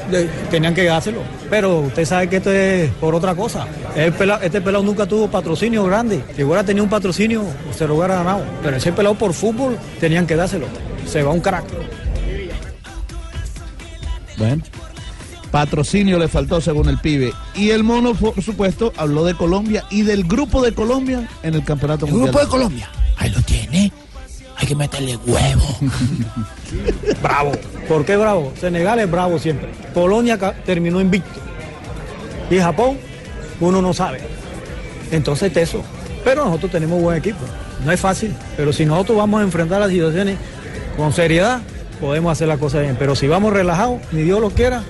de- tenían que dárselo. Pero usted sabe que esto es por otra cosa. El pela- este pelado nunca tuvo patrocinio grande. Si hubiera tenido un patrocinio, se lo hubiera ganado. Pero ese pelado por fútbol tenían que dárselo. Se va un crack. Bueno, patrocinio le faltó según el pibe. Y el mono, por supuesto, habló de Colombia y del grupo de Colombia en el campeonato El mundial. grupo de Colombia. Ahí lo tiene. Hay que meterle huevo. Bravo. ¿Por qué bravo? Senegal es bravo siempre. Polonia terminó invicto. Y Japón, uno no sabe. Entonces eso. Pero nosotros tenemos buen equipo. No es fácil. Pero si nosotros vamos a enfrentar las situaciones con seriedad, podemos hacer la cosa bien. Pero si vamos relajados, ni Dios lo quiera,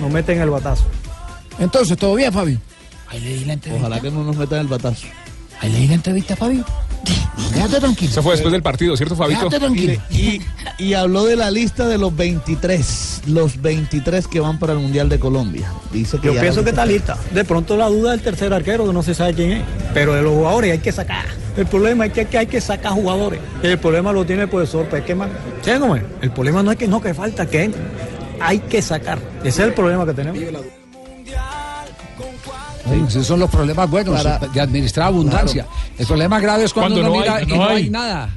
nos meten el batazo. Entonces, ¿todo bien, Fabio? Ahí le di la entrevista. Ojalá que no nos metan el batazo. Ahí le di la entrevista, Fabio. Quédate tranquilo. Eso fue después del partido, ¿cierto, Fabito? Quédate tranquilo. Y, y habló de la lista de los 23, los 23 que van para el Mundial de Colombia. Dice que Yo pienso que está lista. De pronto la duda del tercer arquero, que no se sabe quién es. Pero de los jugadores hay que sacar. El problema es que, que hay que sacar jugadores. El problema lo tiene el profesor Pequeman. ¿Sí, no? El problema no es que no que falta, que entre. Hay que sacar. Ese es el problema que tenemos. Esos son los problemas buenos Para- de administrar abundancia. El problema grave es cuando, Cuando uno no mira hay- y no no hay, hay. nada.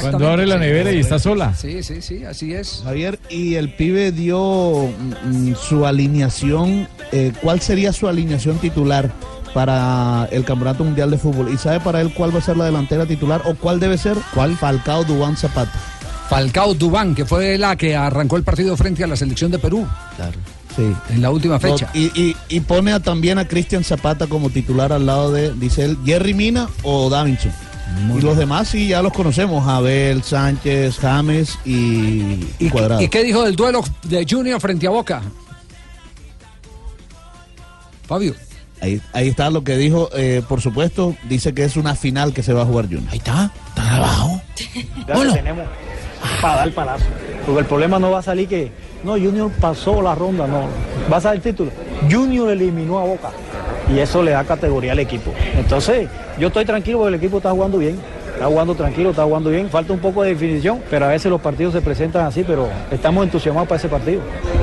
Cuando abre la nevera y está sola. Sí, sí, sí, así es. Javier, y el pibe dio mm, mm, su alineación. eh, ¿Cuál sería su alineación titular para el Campeonato Mundial de Fútbol? ¿Y sabe para él cuál va a ser la delantera titular o cuál debe ser? ¿Cuál? Falcao Dubán Zapata. Falcao Dubán, que fue la que arrancó el partido frente a la selección de Perú. Claro. Sí. En la última fecha. Y, y- y pone a- también a Cristian Zapata como titular al lado de, dice él, Jerry Mina o Davinson. y los demás sí ya los conocemos, Abel, Sánchez, James y, y Cuadrado. ¿Y qué dijo del duelo de Junior frente a Boca? Fabio. Ahí, ahí está lo que dijo, eh, por supuesto, dice que es una final que se va a jugar Junior. Ahí está, está abajo. Ya que tenemos para dar palazo. Porque el problema no va a salir que, no, Junior pasó la ronda, no. Va a salir el título. Junior eliminó a Boca. Y eso le da categoría al equipo. Entonces, yo estoy tranquilo porque el equipo está jugando bien. Está jugando tranquilo, está jugando bien. Falta un poco de definición, pero a veces los partidos se presentan así, pero estamos entusiasmados para ese partido.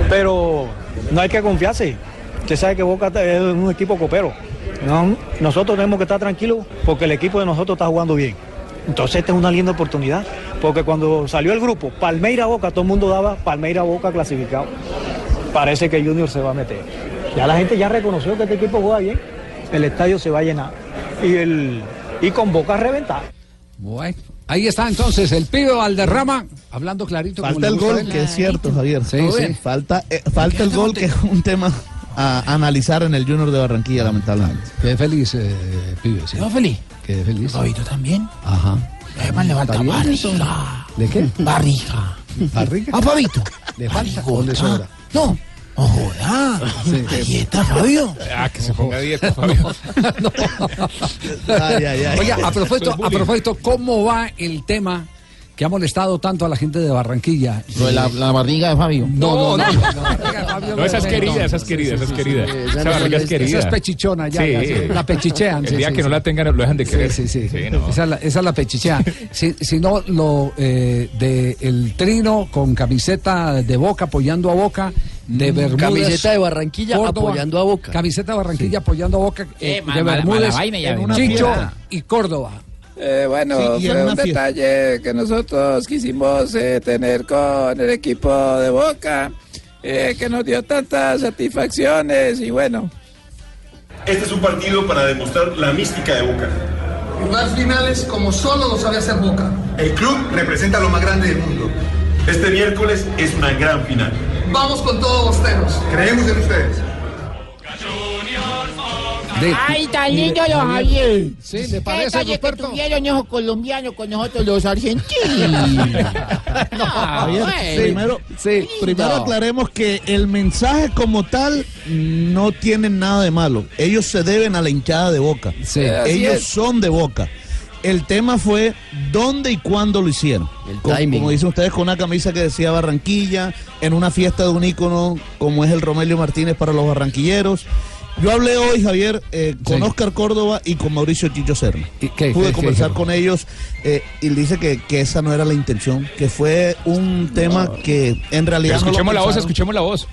Pero no hay que confiarse. Usted sabe que Boca es un equipo copero. No, nosotros tenemos que estar tranquilos porque el equipo de nosotros está jugando bien. Entonces esta es una linda oportunidad, porque cuando salió el grupo Palmeira Boca, todo el mundo daba Palmeira Boca clasificado. Parece que Junior se va a meter. Ya la gente ya reconoció que este equipo juega bien, el estadio se va a llenar y el y con Boca a reventar. Bueno, ahí está entonces el pibe Valderrama hablando clarito. Falta el gol, que es cierto, Javier. Sí, sí. Falta, eh, falta el gol, que es un tema a analizar en el Junior de Barranquilla, lamentablemente. Qué feliz, eh, pibe. Sí. ¿Quedó feliz? Qué feliz. Fabito también. Ajá. Además le falta ¿Está bien? barriga. ¿De qué? Barriga. ¿Barriga? A Fabito. ¿Le falta o le sobra? No. ¡Oh, joda! Ahí está Fabio. Ah, que se ponga a dieta, Fabio. Ay, ay, ay. Oiga, a propósito, a propósito, ¿cómo va el tema que ha molestado tanto a la gente de Barranquilla? Lo de la, la barriga de Fabio. No, no, no. No, esa es querida, esa es querida, esa es querida. Esa barriga es querida. Esa es pechichona ya, Sí. ya, sí, la pechichean. El sí, día sí, que no la tengan, lo dejan de querer. Sí, sí, sí. no. Esa, es la, esa es la pechichea. si, si no, lo eh, de el trino con camiseta de boca apoyando a boca, de Bermúdez. Camiseta de Barranquilla apoyando a Boca. Camiseta de Barranquilla apoyando a boca. Eh, eh, de mala- Bermúdez, mala vaina ya en una Chicho y Córdoba. Eh, bueno, Sí, fue un detalle que nosotros quisimos eh, tener con el equipo de Boca, eh, que nos dio tantas satisfacciones y bueno. Este es un partido para demostrar la mística de Boca. Jugar finales como solo lo sabe hacer Boca. El club representa lo más grande del mundo. Este miércoles es una gran final. Vamos con todos los teros. Creemos en ustedes. De- Ay, tan lindo los Javier. Javier. Sí, ¿le ¿Qué parece, detalle que tuvieron esos colombianos con nosotros los argentinos? Javier, bueno. primero, primero aclaremos que el mensaje como tal no tiene nada de malo. Ellos se deben a la hinchada de Boca. Sí. Ellos son de Boca. El tema fue dónde y cuándo lo hicieron. Timing. Como dicen ustedes, con una camisa que decía Barranquilla, en una fiesta de un ícono como es el Romelio Martínez para los barranquilleros. Yo hablé hoy, Javier, eh, con Sí. Oscar Córdoba y con Mauricio Chicho Serna. ¿Y qué- Pude qué- qué conversar con ellos eh, y dice que, que esa no era la intención, que fue un tema que en realidad... no lo escuchemos la voz, escuchemos la voz.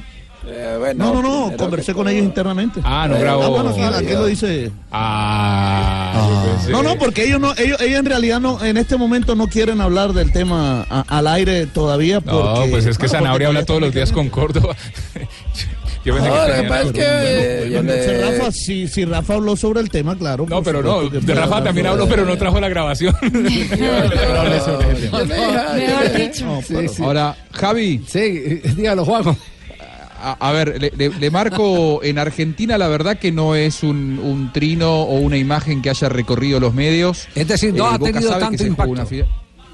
Eh, bueno, No, no, no, conversé con todo- ellos internamente. Ah, no grabó. Ah, bueno, aquí, aquí lo dice. Ah, yo pensé- No, no, porque ellos no, ellos, ellos en realidad no, en este momento no quieren hablar del tema a- al aire todavía. No, Porque, pues es que bueno, Sanabria porque habla todos los días con Córdoba. Yo pensé No, que lo que tenía- pasa es que eh, Bueno, le- Rafa, si, si Rafa habló sobre el tema, claro. No, por pero no, supuesto que de Rafa también habló, pero no trajo la grabación. Ahora, Javi, Sí, eh, dígalo, Juanjo. a, a ver, le, le- le marco en Argentina, la verdad que no es un, un trino o una imagen que haya recorrido los medios. Es decir, no ha Boca tenido tanto impacto.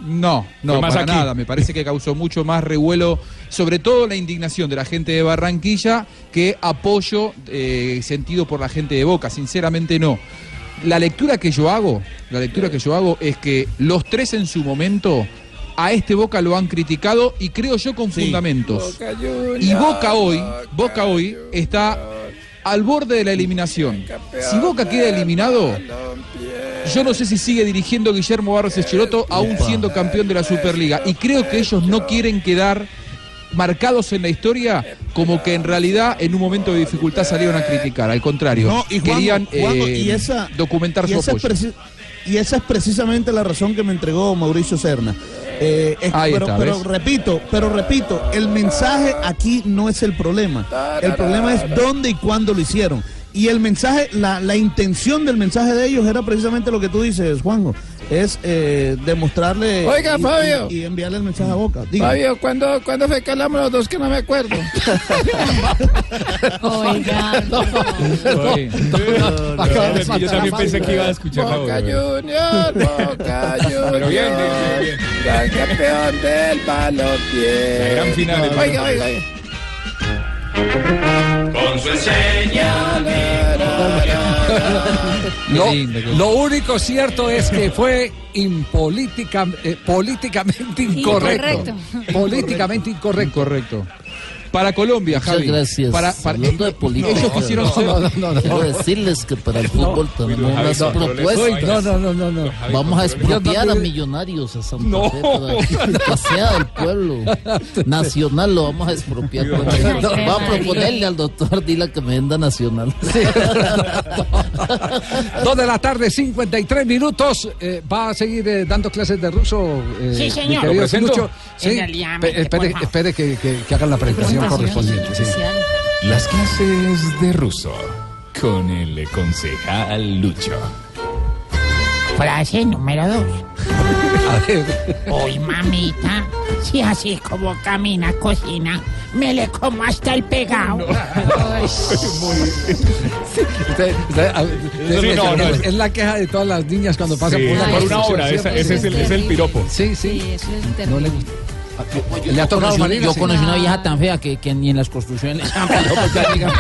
No, no, más para aquí. nada. Me parece que causó mucho más revuelo, sobre todo la indignación de la gente de Barranquilla, que apoyo eh, sentido por la gente de Boca. Sinceramente no. La lectura que yo hago, la lectura que yo hago es que los tres en su momento a este Boca lo han criticado y creo yo con fundamentos. Boca Y Boca hoy, Boca hoy está al borde de la eliminación. Si Boca queda eliminado, yo no sé si sigue dirigiendo Guillermo Barros Echeloto, aún siendo campeón de la Superliga. Y creo que ellos no quieren quedar marcados en la historia como que en realidad en un momento de dificultad salieron a criticar. Al contrario, No, y Juanjo, querían eh, y esa- documentar y su esa, apoyo. y esa es precisamente la razón que me entregó Mauricio Serna. Eh, es- Ahí pero, está, pero repito, pero repito, el mensaje aquí no es el problema. El problema es dónde y cuándo lo hicieron. Y el mensaje, la, la intención del mensaje de ellos era precisamente lo que tú dices, Juanjo, es eh, demostrarle Oiga, y, Fabio. y- y enviarle el mensaje a Boca. Diga. Fabio, ¿cuándo, ¿cuándo fue que hablamos los dos que no me acuerdo? Oiga. Yo también pensé que iba a escuchar. Boca Junior, Boca Junior. Pero bien, bien, bien, campeón del balompié. La gran final Oiga, oiga, oiga. Con su enseña. Lo, lo único cierto es que fue impolítica, eh, políticamente incorrecto. Incorrecto. Políticamente incorrecto. Correcto. Para Colombia, Muchas Javi. gracias. Para, para- Hablando de política, ellos quisieron ser- No, no, no, no. quiero decirles que para el fútbol tenemos Javi, unas no, propuestas. No, no, no, no, no. Vamos a expropiar a no- millonarios a Santa No. Fe para que sea del pueblo. Nacional lo vamos a expropiar. Vamos a proponerle al doctor Dila que me venda Nacional. Dos de la tarde, 53 minutos. Eh, ¿Va a seguir eh, dando clases de ruso? eh, Sí, señor. espere, favor. espere que, que- que hagan la presentación correspondiente. sí. Las clases de ruso con el concejal Lucho. Frase número dos. A ver, Uy, mamita, si así es como camina, cocina, me le como hasta el pegado. Es, no, no, es- es- es la queja de todas las niñas cuando pasan Sí, por una por una obra, esa- ese es el, es el piropo. Sí, sí. Sí, eso es No le gusta. ¿Le ha tocado yo Sí. conocí una vieja tan fea que, que ni en las construcciones diga.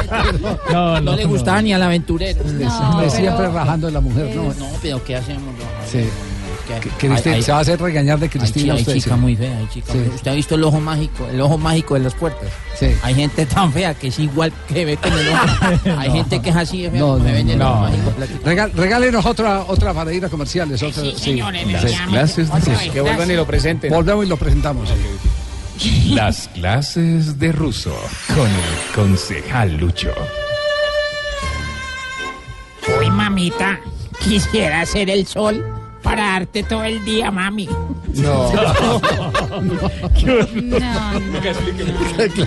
No, no, le gustaba ni al aventurero. Siempre, siempre rajando de la mujer, ¿no? No, pero ¿qué hacemos? No, Sí. ¿Qué- Que Cristina- hay- hay- se va a hacer regañar de Cristina. hay usted, chica sí. muy fea, hay chica Sí. muy- Usted ha visto el ojo mágico, el ojo mágico de las puertas. Hay gente tan fea que es igual que ve con el ojo. Hay No. gente que es así, de fea, No, me no, ven el no. ojo mágico. Regal- regálenos otra, otra para ir a comerciales. Otra, sí, señores. Otra vez, Que vuelvan y lo presenten. Volvemos y lo presentamos. Las clases de ruso con el concejal Lucho. Uy, mamita, quisiera ser el sol para darte todo el día, mami. No.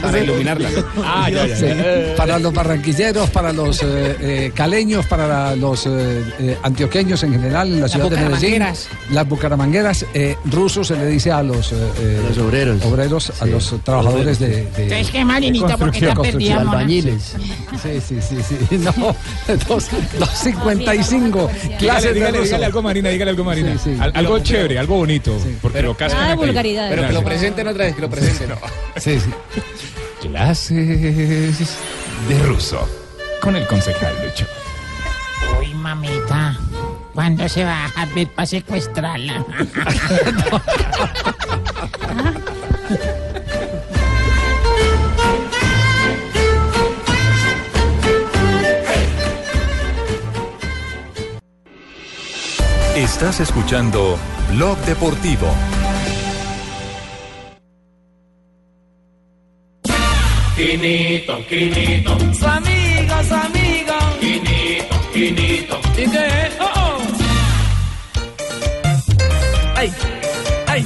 Para iluminarla. Ah, ya, ya, ya. Para los barranquilleros, para los eh, eh, caleños, para los eh, eh, antioqueños en general, en la ciudad de Medellín. bucaramangueras. Las bucaramangueras. Eh, ruso se le dice a los, eh, eh, Los obreros. obreros, a los trabajadores de, de- Entonces, ¿qué, Marinita? ¿Por qué construcción, tan perdida? Albañiles. Sí, sí, sí, sí. No, dos, dos cincuenta y cinco. Dígale, Clases de dígale, dígale algo, Marina, dígale algo, Marina. Sí, sí. Al- algo chévere, algo bonito. Porque lo cascan Nada de aquí. vulgaridades. Pero que lo presenten otra vez, que lo presenten. Sí, sí. Clases de ruso con el concejal Lucho. Uy, mamita, ¿cuándo se va a ver para secuestrarla? Estás escuchando Blog Deportivo. Quinito, Quinito. Su amigo, su amigo. Quinito, Quinito. ¿Y qué es? Oh, oh. Ay, ay.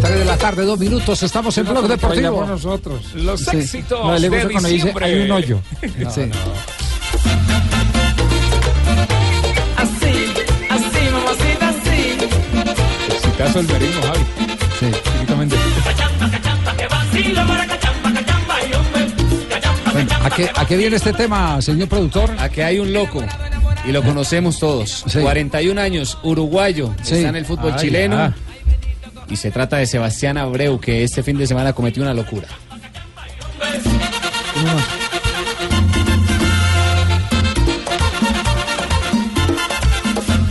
Tres de la tarde, dos minutos. Estamos en Blog Deportivo. nosotros. Los Sí. éxitos No, le de gusta cuando dice diciembre. hay un hoyo. Sí. Así, caso el merismo, Javi. Sí. Bueno, ¿a, qué, ¿A qué viene este tema, señor productor? A que hay un loco. Y lo conocemos todos. 41 años, uruguayo. Sí. Está en el fútbol chileno. ya. Y se trata de Sebastián Abreu, que este fin de semana cometió una locura.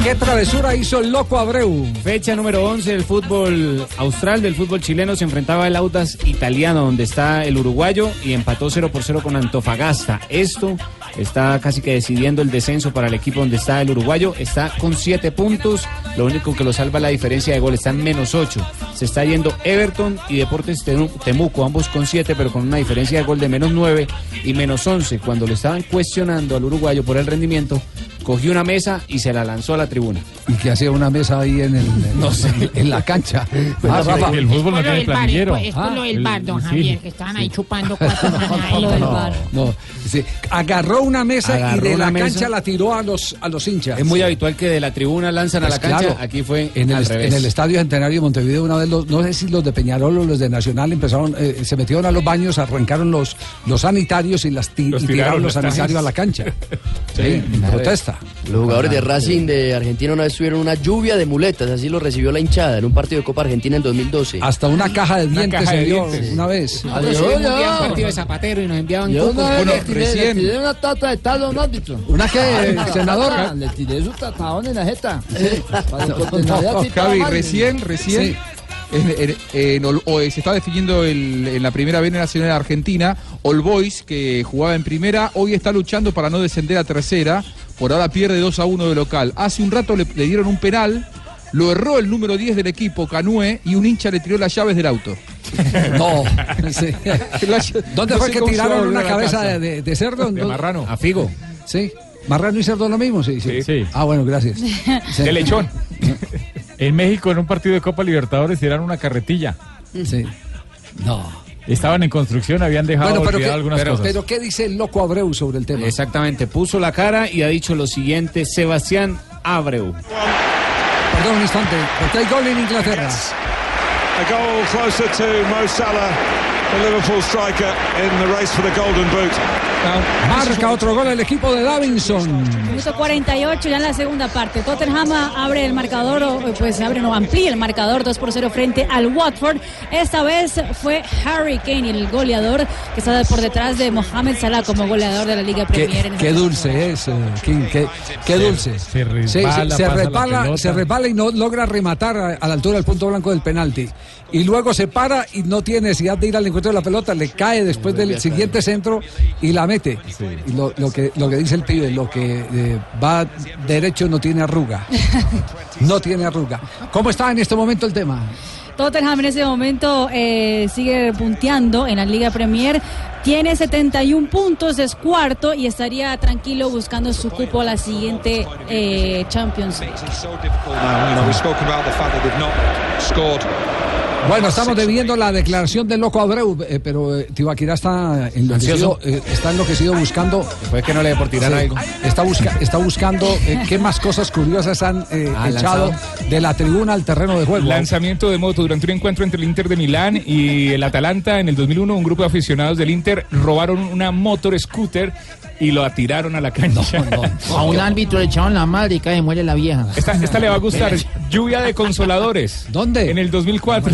¿Qué travesura hizo el loco Abreu? Fecha número 11 del fútbol austral, del fútbol chileno, se enfrentaba el Audas italiano, donde está el uruguayo, y empató 0 por 0 con Antofagasta. Esto está casi que decidiendo el descenso para el equipo donde está el uruguayo. Está con 7 puntos, lo único que lo salva la diferencia de gol, está en menos 8. Se está yendo Everton y Deportes Temuco, ambos con 7, pero con una diferencia de gol de menos 9 y menos 11. Cuando le estaban cuestionando al uruguayo por el rendimiento, cogió una mesa y se la lanzó a la tribuna. Y que hacía una mesa ahí en, el, No sé. en la cancha. Ah, Rafa. el fútbol no tiene del bar, planillero. es por lo del el- bar, don sí. Javier, que estaban ahí chupando cuatro Lo del bar. No, sí. Agarró una mesa Agarró y de la mesa. cancha la tiró a los, a los hinchas. Es muy habitual que de la tribuna lanzan Pues a la cancha. claro. Aquí fue en el, al est- revés. en el Estadio Centenario de Montevideo una vez, los- no sé si los de Peñarol o los de Nacional empezaron, eh, se metieron a los baños, arrancaron los, los sanitarios y, las ti- Los y tiraron tiraron los sanitarios a la cancha. Sí, en protesta. Los jugadores de Racing de Argentina una vez tuvieron una lluvia de muletas, así lo recibió la hinchada en un partido de Copa Argentina en 2012. Hasta una caja de dientes caja se de dio dientes. una vez. Yo, yo. un partido de zapatero y nos enviaban Yo una Bueno, le tiré, le recién. tiré una tata de tal a un árbitro. ¿Una senador? Ah, Le tiré su tatadón en la jeta. Que no Javi, recién, recién, Sí. En- en- en Ol- o- se está definiendo el- en la primera B nacional de Argentina. All Boys, que jugaba en primera, hoy está luchando para no descender a tercera. Por ahora pierde 2 a 1 de local. Hace un rato le, le dieron un penal. Lo erró el número 10 del equipo, Canue, y un hincha le tiró las llaves del auto. No. Sí. ¿Dónde No fue que tiraron una cabeza de, de- de cerdo? De ¿Dó- marrano. A Figo. Sí. ¿Marrano y cerdo lo mismo? Sí, sí. Sí. Ah, bueno, gracias. De lechón. En México, en un partido de Copa Libertadores, tiraron una carretilla. Sí. No. Estaban en construcción, habían dejado Bueno, pero olvidado ¿qué, algunas pero, cosas. pero ¿qué dice el loco Abreu sobre el tema? Exactamente, puso la cara y ha dicho lo siguiente, Sebastián Abreu. Perdón un instante, porque hay gol en Inglaterra. A goal closer to Mo Salah the Liverpool striker in the race for the Golden Boot. Marca otro gol el equipo de Davinson. Minuto 48 ya en la segunda parte. Tottenham abre el marcador, o, pues abre, no, amplía el marcador 2 por 0 frente al Watford. Esta vez fue Harry Kane, el goleador que está por detrás de Mohamed Salah como goleador de la Liga Qué, Premier. en qué esta dulce es, eh, King, qué, qué dulce. Se, resbala, se pasa la resbala, pelota. se resbala y no logra rematar a, a la altura del punto blanco del penalti. Y luego se para y no tiene necesidad de ir al encuentro de la pelota, le cae después del siguiente centro y la mete. Y lo, lo que, lo que dice el pibe, lo que eh, va derecho no tiene arruga. No tiene arruga. ¿Cómo está en este momento el tema? Tottenham en ese momento eh, sigue punteando en la Liga Premier. Tiene 71 puntos, es cuarto y estaría tranquilo buscando su cupo a la siguiente eh, Champions League. Bueno, estamos debiendo la declaración del loco Abreu, eh, pero eh, Tibaquirá está enloquecido, eh, está enloquecido buscando. Después que no le dé por tirar Sí, algo. Está, busca- está buscando eh, qué más cosas curiosas han eh, Ah, echado lanzado. de la tribuna al terreno de juego. Lanzamiento de moto durante un encuentro entre el Inter de Milán y el Atalanta en el 2001. Un grupo de aficionados del Inter robaron una motor scooter y lo atiraron a la cancha. A un árbitro le echaron la madre y cae y muere la vieja. Esta, esta le va a gustar. Lluvia de consoladores. ¿Dónde? En el 2004.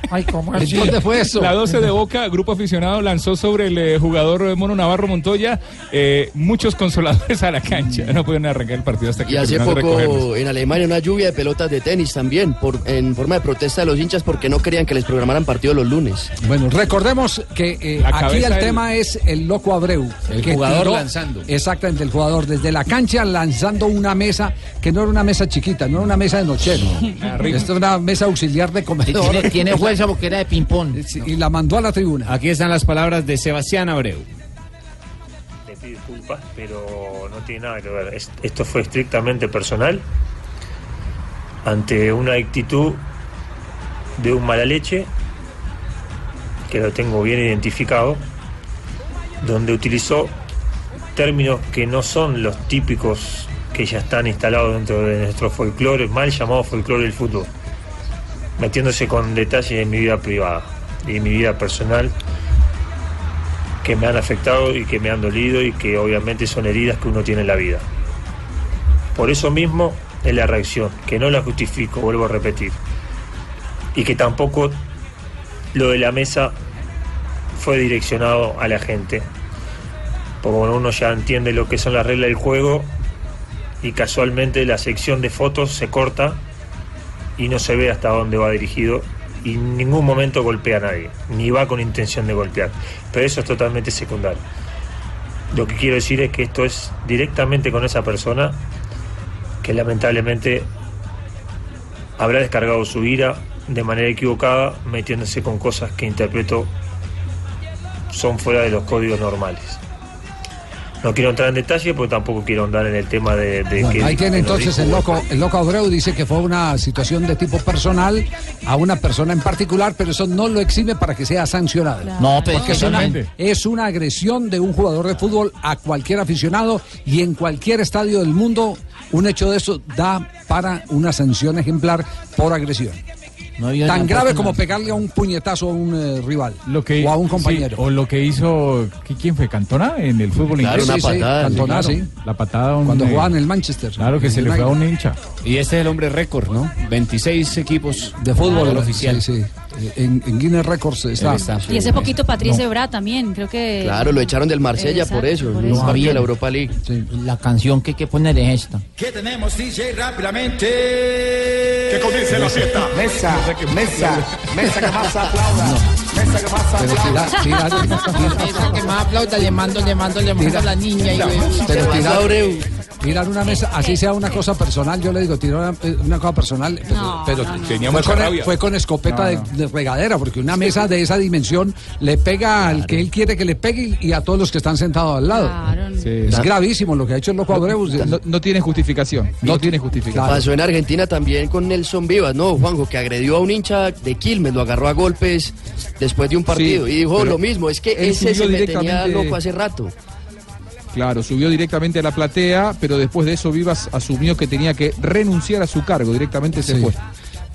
Ay, ¿cómo así? ¿Dónde fue eso? La 12 de Boca, grupo aficionado, lanzó sobre el eh, jugador Mono Navarro Montoya eh, muchos consoladores a la cancha. No pudieron arrancar el partido hasta que Y hace recogerlos. poco en Alemania una lluvia de pelotas de tenis también, por, en forma de protesta de los hinchas porque no querían que les programaran partido los lunes. Bueno, recordemos que eh, aquí el del- tema es el loco Abreu. El que jugador lanzando. Exactamente, el jugador desde la cancha lanzando una mesa que no era una mesa chiquita, no era una mesa de nochero. Esta es una mesa auxiliar de comedor. Tiene, tiene fuerza porque era de ping-pong. Sí, Y la mandó a la tribuna. Aquí están las palabras de Sebastián Abreu. Le pido disculpas, pero no tiene nada que ver. Es- Esto fue estrictamente personal ante una actitud de un mala leche que lo tengo bien identificado, donde utilizó términos que no son los típicos que ya están instalados dentro de nuestro folclore, mal llamado folclore del fútbol, metiéndose con detalles de mi vida privada y mi vida personal que me han afectado y que me han dolido y que obviamente son heridas que uno tiene en la vida. Por eso mismo es la reacción, que no la justifico, vuelvo a repetir, y que tampoco lo de la mesa fue direccionado a la gente, porque uno ya entiende lo que son las reglas del juego y casualmente la sección de fotos se corta y no se ve hasta dónde va dirigido y en ningún momento golpea a nadie, ni va con intención de golpear. Pero eso es totalmente secundario. Lo que quiero decir es que esto es directamente con esa persona que lamentablemente habrá descargado su ira de manera equivocada, metiéndose con cosas que interpreto son fuera de los códigos normales. No quiero entrar en detalle porque tampoco quiero andar en el tema de, de Bueno, que... ahí tiene que entonces el loco, el loco Abreu dice que fue una situación de tipo personal a una persona en particular, pero eso no lo exime para que sea sancionado. No, pero Porque es es una, totalmente. es una agresión de un jugador de fútbol a cualquier aficionado y en cualquier estadio del mundo un hecho de eso da para una sanción ejemplar por agresión. Había Tan grave como pegarle a un puñetazo a un eh, rival Lo que, o a un sí, compañero. o lo que hizo, ¿qui- ¿quién fue? ¿Cantona? En el fútbol Claro, inglés. una Sí, sí, patada, Cantona, Claro, sí. La patada a un, Cuando jugaba en el Manchester. Claro que se le fue a un hincha. Y este es el hombre récord, ¿no? 26 equipos de fútbol al oficial. Sí, sí. En, en Guinness Records está. Y hace poquito Patrice Ebra también, creo que... Claro, lo echaron del Marsella por eso, por partido de la Europa League. La canción que hay que poner es esta. ¿Qué tenemos, DJ? Rápidamente. Que comience la fiesta. Mesa, mesa, mesa que más aplauda. Mesa que más Pero tira- tira- Mesa que más aplauda, le mando, le mando, le mando a la niña y Pero güey. tirar, tirar una mesa, así sea una cosa personal, yo le digo, tirar una, eh, una cosa personal, pero, No, pero no, no. Tenía fue, con, rabia. fue con escopeta No, no. De, de regadera, porque una mesa de esa dimensión le pega al que él quiere que le pegue y, a todos los que están sentados al lado. Es gravísimo lo que ha hecho el loco Abreu. No, no tiene justificación. No, tiene justificación. Pasó en Argentina también con Nelson Vivas, ¿no, Juanjo? Que agredió a un hincha de Quilmes, lo agarró a golpes después de un partido. Sí, y dijo lo mismo, es que ese se me tenía loco hace rato. Claro, subió directamente a la platea, pero después de eso Vivas asumió que tenía que renunciar a su cargo, directamente se Sí. fue.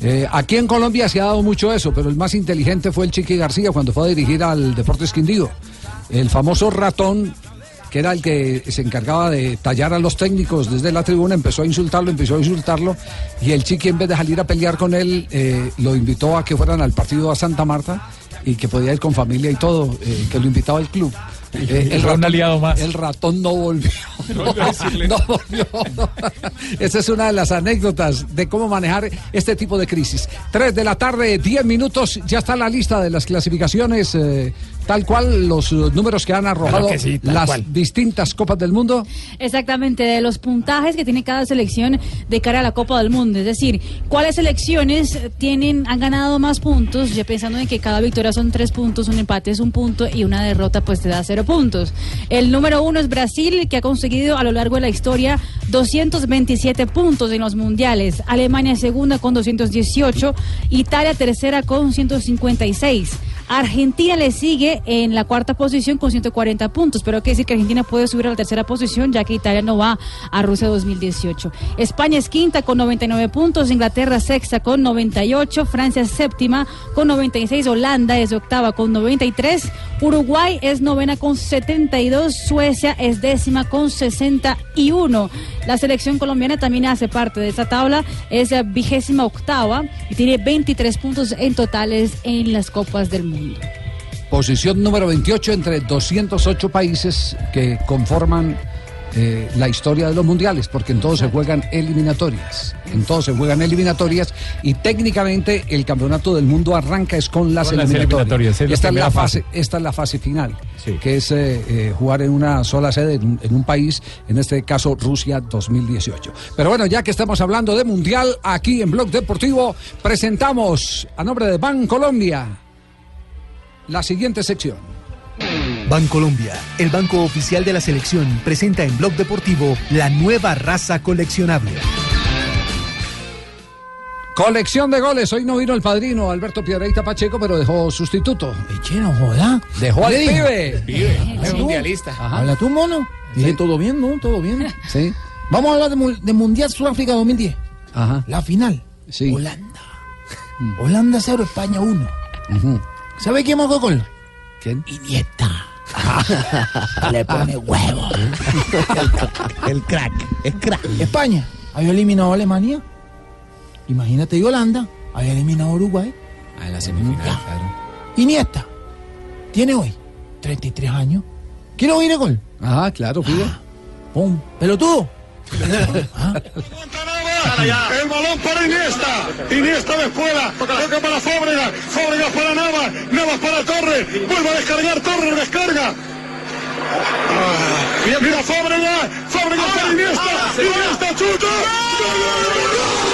Eh, aquí en Colombia se ha dado mucho eso, pero el más inteligente fue el Chiqui García cuando fue a dirigir al Deportes Quindío. El famoso ratón, que era el que se encargaba de tallar a los técnicos desde la tribuna, empezó a insultarlo, empezó a insultarlo, y el Chiqui en vez de salir a pelear con él, eh, lo invitó a que fueran al partido a Santa Marta y que podía ir con familia y todo, eh, que lo invitaba al club. Eh, Era un aliado más. El ratón no volvió. No volvió. Esa es una de las anécdotas de cómo manejar este tipo de crisis. Tres de la tarde, diez minutos. Ya está la lista de las clasificaciones, eh, tal cual los números que han arrojado Claro que sí, tal las cual. distintas copas del mundo. Exactamente, de los puntajes que tiene cada selección de cara a la Copa del Mundo. Es decir, cuáles selecciones tienen, han ganado más puntos, ya pensando en que cada victoria son tres puntos, un empate es un punto y una derrota pues te da cero puntos. El número uno es Brasil, que ha conseguido a lo largo de la historia 227 puntos en los mundiales. Alemania segunda con 218, Italia tercera con 156. Argentina le sigue en la cuarta posición con 140 puntos, pero hay que decir que Argentina puede subir a la tercera posición ya que Italia no va a Rusia 2018. España es quinta con 99 puntos, Inglaterra sexta con 98, Francia séptima con 96, Holanda es octava con 93, Uruguay es novena con 72, Suecia es décima con 61. La selección colombiana también hace parte de esta tabla, es vigésima octava y tiene 23 puntos en totales en las Copas del Mundo. Posición número 28 entre 208 países que conforman eh, la historia de los mundiales, porque en todos se juegan eliminatorias. En todos se juegan eliminatorias y técnicamente el campeonato del mundo arranca es con las Con las eliminatorias. eliminatorias, es la esta, es la fase. esta es la fase final, que es eh, eh, jugar en una sola sede en, un- en un país, en este caso Rusia 2018. Pero bueno, ya que estamos hablando de mundial, aquí en Blog Deportivo presentamos a nombre de Ban Colombia la siguiente sección. Bancolombia, el banco oficial de la selección, presenta en Blog Deportivo la nueva raza coleccionable. Colección de goles. Hoy no vino el padrino Alberto Piedrahita Pacheco, pero dejó sustituto. Che, no joda. Dejó al pibe. Pibe, es mundialista. Habla tú, mono. Dije, todo bien, ¿no? Todo bien. Sí. Vamos a hablar de, mu- de Mundial Sudáfrica 2010. Ajá. La final. Sí. Holanda. Holanda 0, España 1. ¿Sabe quién marcó gol? ¿Quién? Iniesta. Le pone huevo. El crack, es crack. España había eliminado a Alemania. Imagínate, y Holanda había eliminado a Uruguay. A la semifinal, claro. Iniesta tiene hoy 33 años. ¿Quiere oír el gol? Ajá, claro, pibe. ¡Pum! ¡Pelotudo! El balón para Iniesta. Iniesta de fuera. Toca para Fábregas. Fábregas para Navas. Navas para Torres. Vuelve a descargar. Torres descarga. Ah, Mira, Fábregas. Fábregas para Iniesta. Iniesta chuta. ¡Otra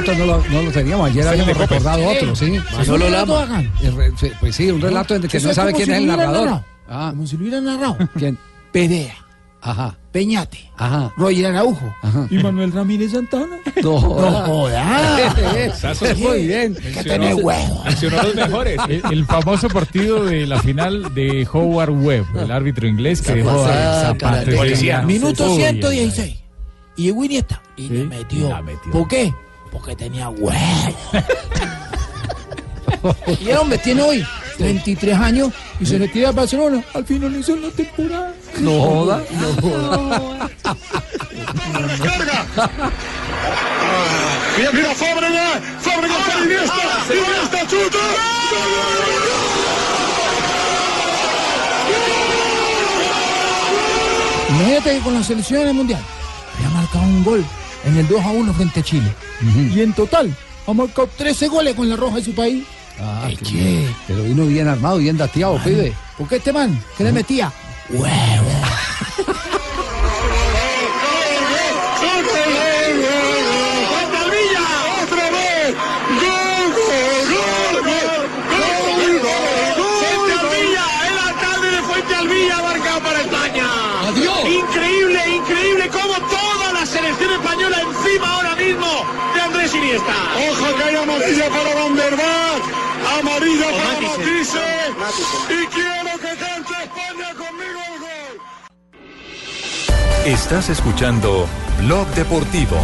relato no lo, no lo teníamos. Ayer habíamos recordado otro, ¿sí? ¿Sí? Solo ¿Un relato Lama. Pues sí, un relato en el que no es sabe quién si es el narrador. narrado. Ah, Como si lo hubieran narrado. ¿quién? Perea, Ajá, Peñate, ajá. Roger Araujo Ajá. y Manuel Ramírez Santana. No, No jodas. Sasso. Muy bien. Que tenés huevo. Mencionó los mejores. El, el famoso partido de la final de Howard Webb, el árbitro inglés que dejó a. Policía. Minuto Uy, 116. Y llegó Iniesta. Y le Sí, metió. la metió. ¿Por qué? Porque tenía huevo. y el hombre tiene hoy 33 años y se retira de Barcelona al finalizar la temporada. No joda. ¡Carga! Mira, mira Fábregas. Fábregas para Iniesta. Iniesta chuta. Imagínate que con la selección en el mundial había marcado un gol en el 2 a 1 frente a Chile. Y en total ha marcado 13 goles con la roja de su país. Ah, qué ¿qué? Pero vino bien armado, bien dateado, pibe. ¿Por qué este man? ¿Qué le metía? Huevo. Selección española encima ahora mismo de Andrés Iniesta. Ojo que hay amarilla para Van der Vaart, amarilla para Matisse. Y quiero que cante España conmigo el gol. Estás escuchando Blog Deportivo.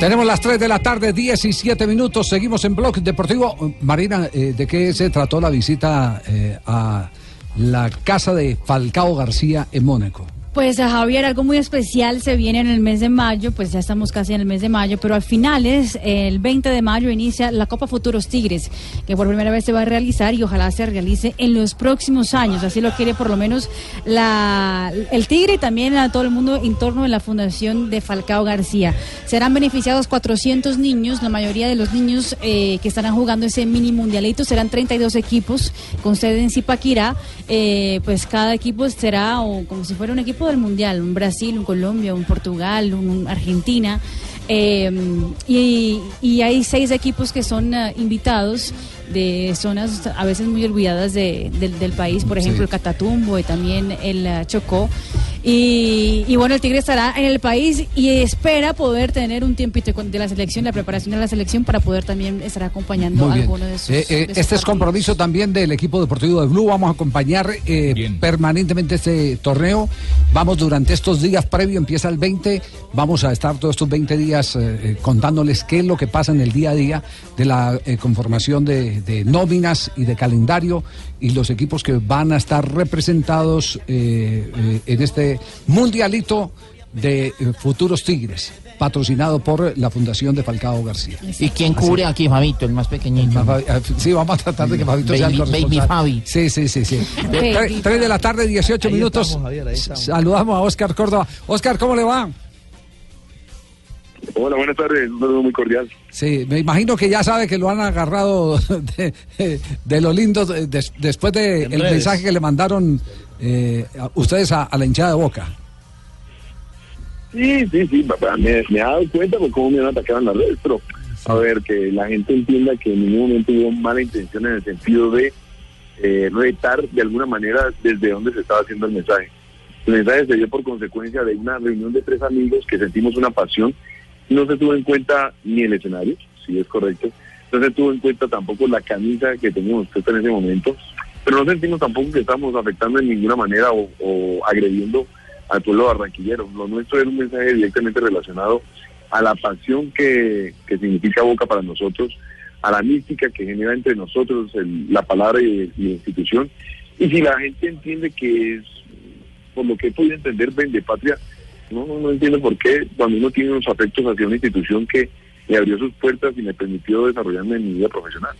Tenemos las 3 de la tarde, 17 minutos. Seguimos en Blog Deportivo. Marina, eh, ¿de qué se trató la visita eh, a la casa de Falcao García en Mónaco? Pues a Javier, algo muy especial se viene en el mes de mayo, pues ya estamos casi en el mes de mayo, pero al finales, el 20 de mayo, inicia la Copa Futuros Tigres, que por primera vez se va a realizar y ojalá se realice en los próximos años. Así lo quiere por lo menos la, el Tigre y también a todo el mundo en torno de la fundación de Falcao García. Serán beneficiados 400 niños, la mayoría de los niños eh, que estarán jugando ese mini mundialito serán 32 equipos con sede en Zipaquirá. Eh, pues cada equipo será o como si fuera un equipo del mundial, un Brasil, un Colombia, un Portugal, un, Argentina. Eh, y, y hay seis equipos que son eh, invitados de zonas a veces muy olvidadas de- del- del país, por ejemplo Sí. el Catatumbo y también el eh, Chocó. Y, y bueno, el Tigre estará en el país y espera poder tener un tiempito de la selección, la preparación de la selección para poder también estar acompañando a Muy bien. alguno de sus. Eh, eh, de sus este es compromiso también del equipo deportivo de Blue. Vamos a acompañar eh, permanentemente este torneo. Vamos durante estos días previo, empieza el 20. Vamos a estar todos estos 20 días eh, eh, contándoles qué es lo que pasa en el día a día de la eh, conformación de, de nóminas y de calendario y los equipos que van a estar representados eh, eh, en este mundialito de eh, futuros Tigres, patrocinado por la Fundación de Falcao García. ¿Y quién cubre aquí, Fabito, el más pequeñito? Sí, vamos a tratar de que Fabito sea el Baby- Fabi. Sí, sí, sí, sí. Baby Tre- Tres de la tarde, 18 Ahí minutos. estamos, Javier, ahí estamos. Saludamos a Oscar Córdoba. Oscar, ¿cómo le va? Hola, buenas tardes, un saludo muy cordial. Sí, me imagino que ya sabe que lo han agarrado de, de lo lindo de- des- después del mensaje que le mandaron eh, a- ustedes a, a la hinchada de Boca. Sí, sí, sí, papá, me, me he dado cuenta por cómo me han atacado en las redes, pero a ver, que la gente entienda que en ningún momento hubo mala intención en el sentido de eh, retar de alguna manera desde donde se estaba haciendo el mensaje. El mensaje se dio por consecuencia de una reunión de tres amigos que sentimos una pasión. No se tuvo en cuenta ni el escenario, si es correcto. No se tuvo en cuenta tampoco la camisa que teníamos puesta en ese momento. Pero no sentimos tampoco que estamos afectando en ninguna manera o, o agrediendo al pueblo barranquillero. Lo nuestro es un mensaje directamente relacionado a la pasión que, que significa Boca para nosotros, a la mística que genera entre nosotros el- la palabra y, y la institución. Y si la gente entiende que es, por lo que he podido entender, vende patria, no, no, entiendo por qué cuando uno tiene unos afectos hacia una institución que me abrió sus puertas y me permitió desarrollarme en mi vida profesional.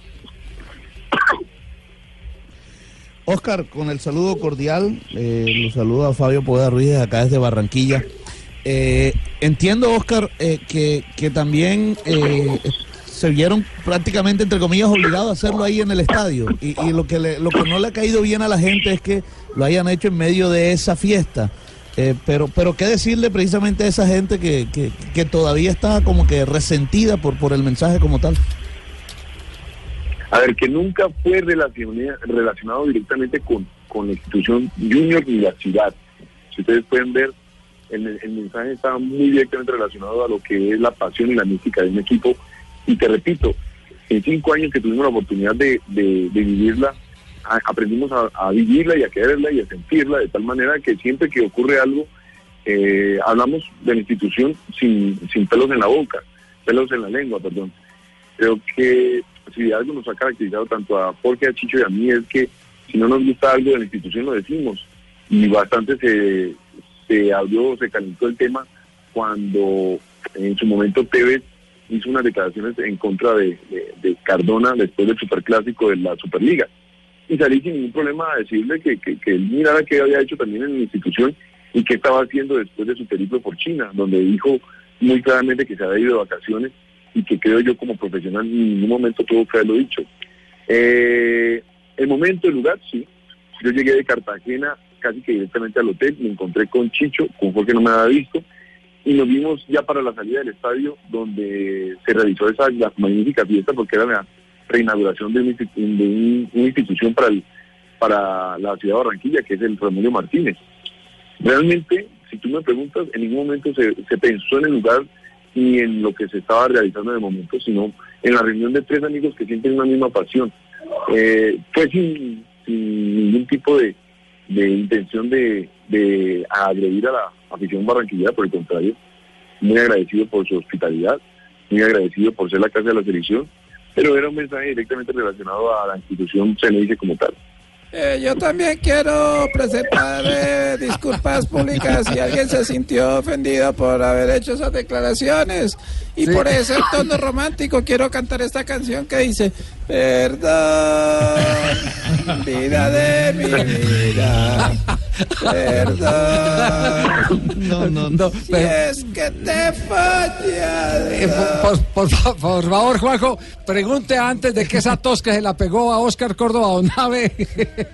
Oscar, con el saludo cordial, eh, los saludo a Fabio Poeda Ruiz acá desde Barranquilla. Eh, entiendo, Oscar, eh, que, que también eh, se vieron prácticamente, entre comillas, obligados a hacerlo ahí en el estadio. Y, y lo, que le- lo que no le ha caído bien a la gente es que lo hayan hecho en medio de esa fiesta. Eh, pero, pero qué decirle precisamente a esa gente que, que, que todavía está como que resentida por, por el mensaje como tal. A ver, que nunca fue relacionado directamente con, con la institución junior ni la ciudad. Si ustedes pueden ver, el, el mensaje está muy directamente relacionado a lo que es la pasión y la mística de un equipo. Y te repito, en cinco años que tuvimos la oportunidad de, de- de vivirla, a- aprendimos a, a vivirla y a quererla y a sentirla de tal manera que siempre que ocurre algo, eh, hablamos de la institución sin, sin pelos en la boca, pelos en la lengua, perdón. Creo que si algo nos ha caracterizado tanto a Jorge, a Chicho y a mí es que si no nos gusta algo de la institución lo decimos. Y bastante se, se abrió, se calentó el tema cuando en su momento Tevez hizo unas declaraciones en contra de, de- de Cardona después del superclásico de la Superliga. Y salí sin ningún problema a decirle que, que, que él mirara qué había hecho también en la institución y qué estaba haciendo después de su periplo por China, donde dijo muy claramente que se había ido de vacaciones y que creo yo como profesional en ningún momento tuvo que haberlo dicho. Eh, el momento, el lugar, sí. Yo llegué de Cartagena casi que directamente al hotel, me encontré con Chicho, con Jorge no me había visto, y nos vimos ya para la salida del estadio donde se realizó esa magnífica fiesta porque era la reinauguración de, institu- de un- una institución para, el- para la ciudad de Barranquilla, que es el Romelio Martínez. Realmente, si tú me preguntas, en ningún momento se, se pensó en el lugar ni en lo que se estaba realizando en el momento, sino en la reunión de tres amigos que sienten una misma pasión. Eh, fue sin, ningún tipo de, de intención de, de agredir a la afición barranquillera, por el contrario, muy agradecido por su hospitalidad, muy agradecido por ser la casa de la selección, pero era un mensaje directamente relacionado a la institución se le dice como tal. Eh, yo también quiero presentar eh, disculpas públicas si alguien se sintió ofendido por haber hecho esas declaraciones. Y por ese tono romántico quiero cantar esta canción que dice, perdón, vida de mi vida, perdón. No, no, no. Si es que te falla. Eh, por, por- por fa- por favor, Juanjo, pregunte antes de que esa tos que se la pegó a Oscar Córdoba Onave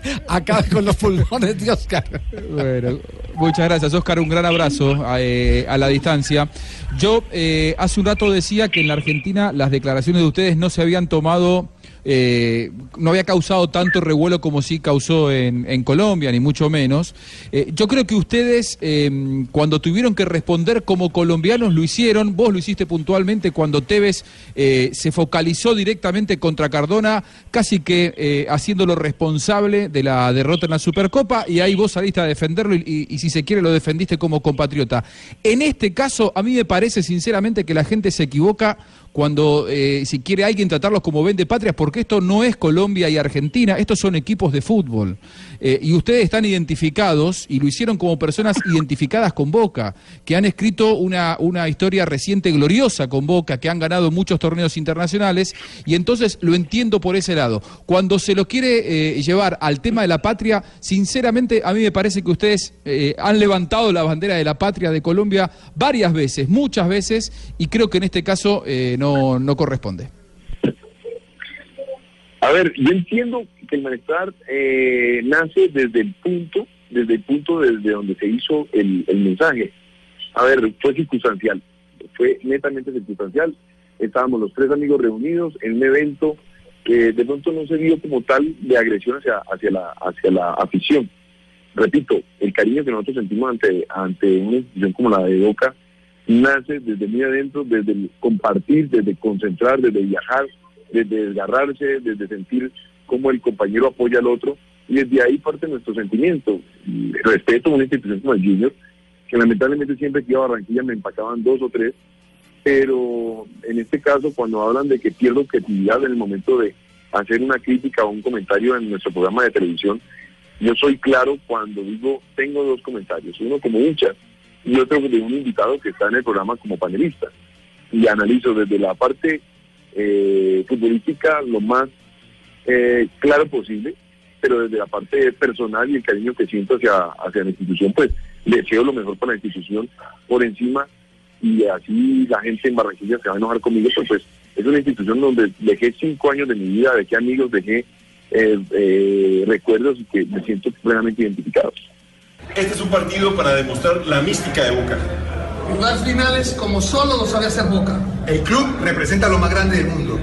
acabe con los pulmones de Oscar. Bueno, muchas gracias, Oscar. Un gran abrazo eh, a la distancia. Yo eh, hace un rato decía que en la Argentina las declaraciones de ustedes no se habían tomado, eh, no había causado tanto revuelo como sí causó en, en Colombia, ni mucho menos. Eh, yo creo que ustedes, eh, cuando tuvieron que responder como colombianos, lo hicieron. Vos lo hiciste puntualmente cuando Tevez se focalizó directamente contra Cardona, casi que haciéndolo responsable de la derrota en la Supercopa, y ahí vos saliste a defenderlo y si se quiere lo defendiste como compatriota. En este caso, a mí me parece sinceramente que la gente se equivoca cuando eh, si quiere alguien tratarlos como vende patrias, porque esto no es Colombia y Argentina, estos son equipos de fútbol. Eh, y ustedes están identificados y lo hicieron como personas identificadas con Boca, que han escrito una, una historia reciente gloriosa con Boca, que han ganado muchos torneos internacionales, y entonces lo entiendo por ese lado. Cuando se lo quiere eh, llevar al tema de la patria, sinceramente a mí me parece que ustedes eh, han levantado la bandera de la patria de Colombia varias veces, muchas veces, y creo que en este caso eh, no, no corresponde. A ver, yo entiendo que el malestar eh, nace desde el punto, desde el punto desde donde se hizo el, mensaje. A ver, fue circunstancial, fue netamente circunstancial. Estábamos los tres amigos reunidos en un evento que de pronto no se vio como tal de agresión hacia, hacia, la, hacia la afición. Repito, el cariño que nosotros sentimos ante, ante una institución como la de Boca nace desde muy adentro, desde el compartir, desde concentrar, desde viajar, desde desgarrarse, desde sentir cómo el compañero apoya al otro, y desde ahí parte nuestro sentimiento. Respeto a una institución como el Junior, que lamentablemente siempre que iba a Barranquilla me empacaban dos o tres, pero en este caso cuando hablan de que pierdo objetividad en el momento de hacer una crítica o un comentario en nuestro programa de televisión, yo soy claro cuando digo tengo dos comentarios, uno como hincha y otro de un invitado que está en el programa como panelista. Y analizo desde la parte eh, futbolística lo más eh, claro posible, pero desde la parte personal y el cariño que siento hacia, hacia la institución, pues deseo lo mejor para la institución por encima y así la gente en Barranquilla se va a enojar conmigo, pero pues es una institución donde dejé cinco años de mi vida, dejé amigos, dejé eh, eh, recuerdos y que me siento plenamente identificado. Este es un partido para demostrar la mística de Boca. Jugar finales como solo lo sabe hacer Boca. El club representa lo más grande del mundo.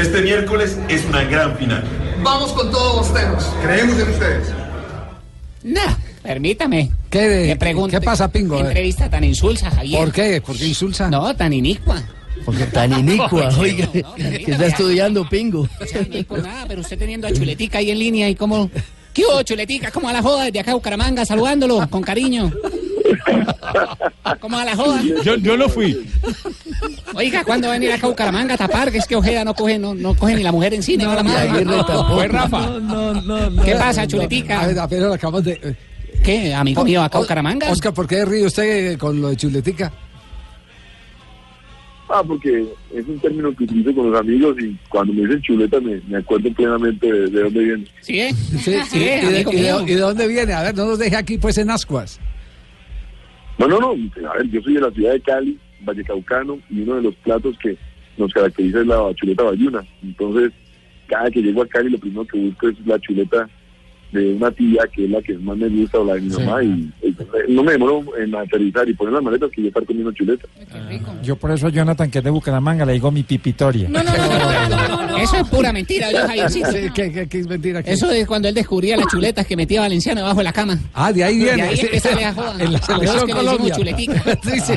Este miércoles es una gran final. Vamos con todos los teros. Creemos en ustedes. No, permítame. ¿Qué, pregunto, ¿Qué pasa, Pingo? ¿Qué entrevista tan insulsa, Javier? ¿Por qué? ¿Por qué insulsa? No, tan inicua. Porque tan inicua, oiga, que está estudiando pingo. O sea, ni por nada, pero usted teniendo a Chuletica ahí en línea y como... ¿Qué hubo, Chuletica? ¿Cómo a la joda desde acá, Bucaramanga, saludándolo con cariño? ¿Cómo a la joda? Yo, yo no fui. Oiga, ¿cuándo va a venir acá a Bucaramanga a tapar? Que es que Ojeda no coge, no, no coge ni la mujer en cine. No, la madre. Fue Rafa. ¿Qué pasa, Chuletica? A ver, apenas acabamos de... ¿Qué, amigo mío, acá a Bucaramanga? Oscar, ¿por qué ríe usted con lo de chuletica? Ah, porque es un término que utilizo con los amigos y cuando me dicen chuleta me, me acuerdo plenamente de, de dónde viene. ¿Sí? Sí, Sí, y, de, amigo y de- mío. y de dónde viene? A ver, no nos deje aquí pues en ascuas. No, no, no. A ver, yo soy de la ciudad de Cali, Vallecaucano, y uno de los platos que nos caracteriza es la chuleta bayuna. Entonces, cada que llego a Cali, lo primero que busco es la chuleta de una tía, que es la que más me gusta, o la de mi Sí. mamá, y, y no me demoro en aterrizar y poner las maletas que yo estar comiendo chuleta. Yo por eso a Jonathan, que es de Bucaramanga, le digo mi pipitoria. No, no, no, no, no, no, no, Eso es pura mentira, yo, Javiercito. Sí, ¿qué, qué- qué es mentira? ¿Qué? Eso es cuando él descubría las chuletas que metía Valenciano debajo de la cama. Ah, de ahí viene. De ahí empieza la joda. En la A selección que le Colombia. Sí, sí.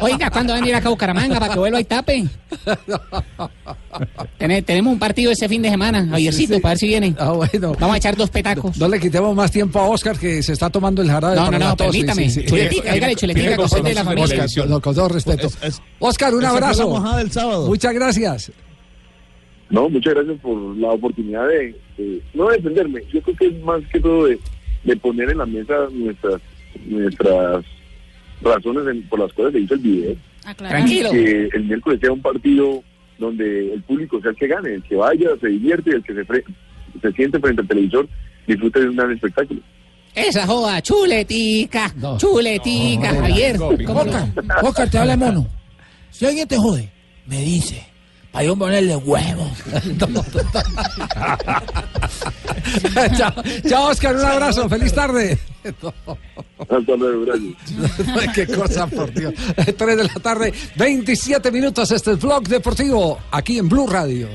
Oiga, ¿cuándo va a acá a Bucaramanga para que vuelva y tape? Tene- tenemos un partido ese fin de semana, Javiercito, para ver si viene. Ah, bueno. Vamos a echar dos petacos. No le quitemos más tiempo a Oscar que se está tomando el jarabe. No, para no, no, permítame. sí, sí. Chuletica, dígale chuletica, es de la familia. Con todo respeto. Oscar, un abrazo. mojada del sábado. Muchas gracias. No, muchas gracias por la oportunidad de, de- no defenderme, yo creo que es más que todo de, de poner en la mesa nuestras nuestras razones en- por las cuales se hizo el video. Tranquilo. Que el miércoles sea un partido donde el público sea el que gane, el que vaya, se divierte, el que se, fre- se siente frente al televisor, disfrute de un gran espectáculo. Esa joda, chuletica, chuletica, Javier. ¿Cómo no? Oscar, Oscar, te habla mono. Si alguien te jode, me dice. Para yo ponerle huevos. chao, chao, Oscar, un abrazo. Feliz tarde. Hasta luego, gracias. Qué cosa, por Dios. 3 de la tarde, 27 minutos. Este es Vlog Deportivo, aquí en Blue Radio.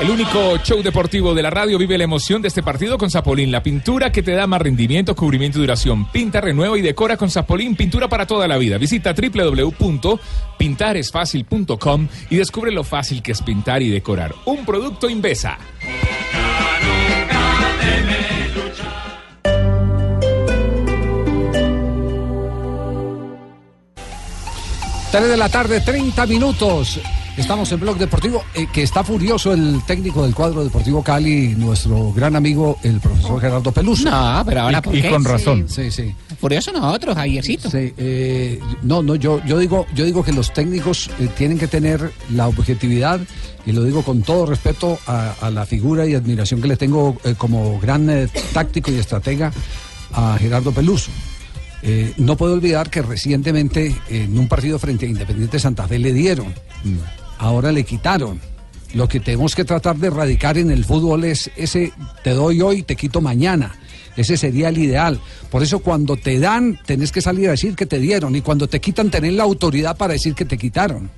El único show deportivo de la radio vive la emoción de este partido con Zapolín, la pintura que te da más rendimiento, cubrimiento y duración. Pinta, renueva y decora con Zapolín, pintura para toda la vida. Visita www.pintaresfacil.com y descubre lo fácil que es pintar y decorar. Un producto Invesa. 3 de la tarde, 30 minutos. Estamos en Blog Deportivo, eh, que está furioso el técnico del cuadro Deportivo Cali, nuestro gran amigo, el profesor Gerardo Peluso. No, pero ahora, ¿por y, y qué? con razón. Sí. Sí, sí. Furioso nosotros, Javiercito. Sí, eh, no, no, yo, yo digo, yo digo que los técnicos eh, tienen que tener la objetividad y lo digo con todo respeto a, a la figura y admiración que le tengo eh, como gran eh, táctico y estratega a Gerardo Peluso. Eh, no puedo olvidar que recientemente en un partido frente a Independiente Santa Fe le dieron, ahora le quitaron. Lo que tenemos que tratar de erradicar en el fútbol es ese te doy hoy, te quito mañana. Ese sería el ideal. Por eso cuando te dan, tenés que salir a decir que te dieron. Y cuando te quitan, tenés la autoridad para decir que te quitaron.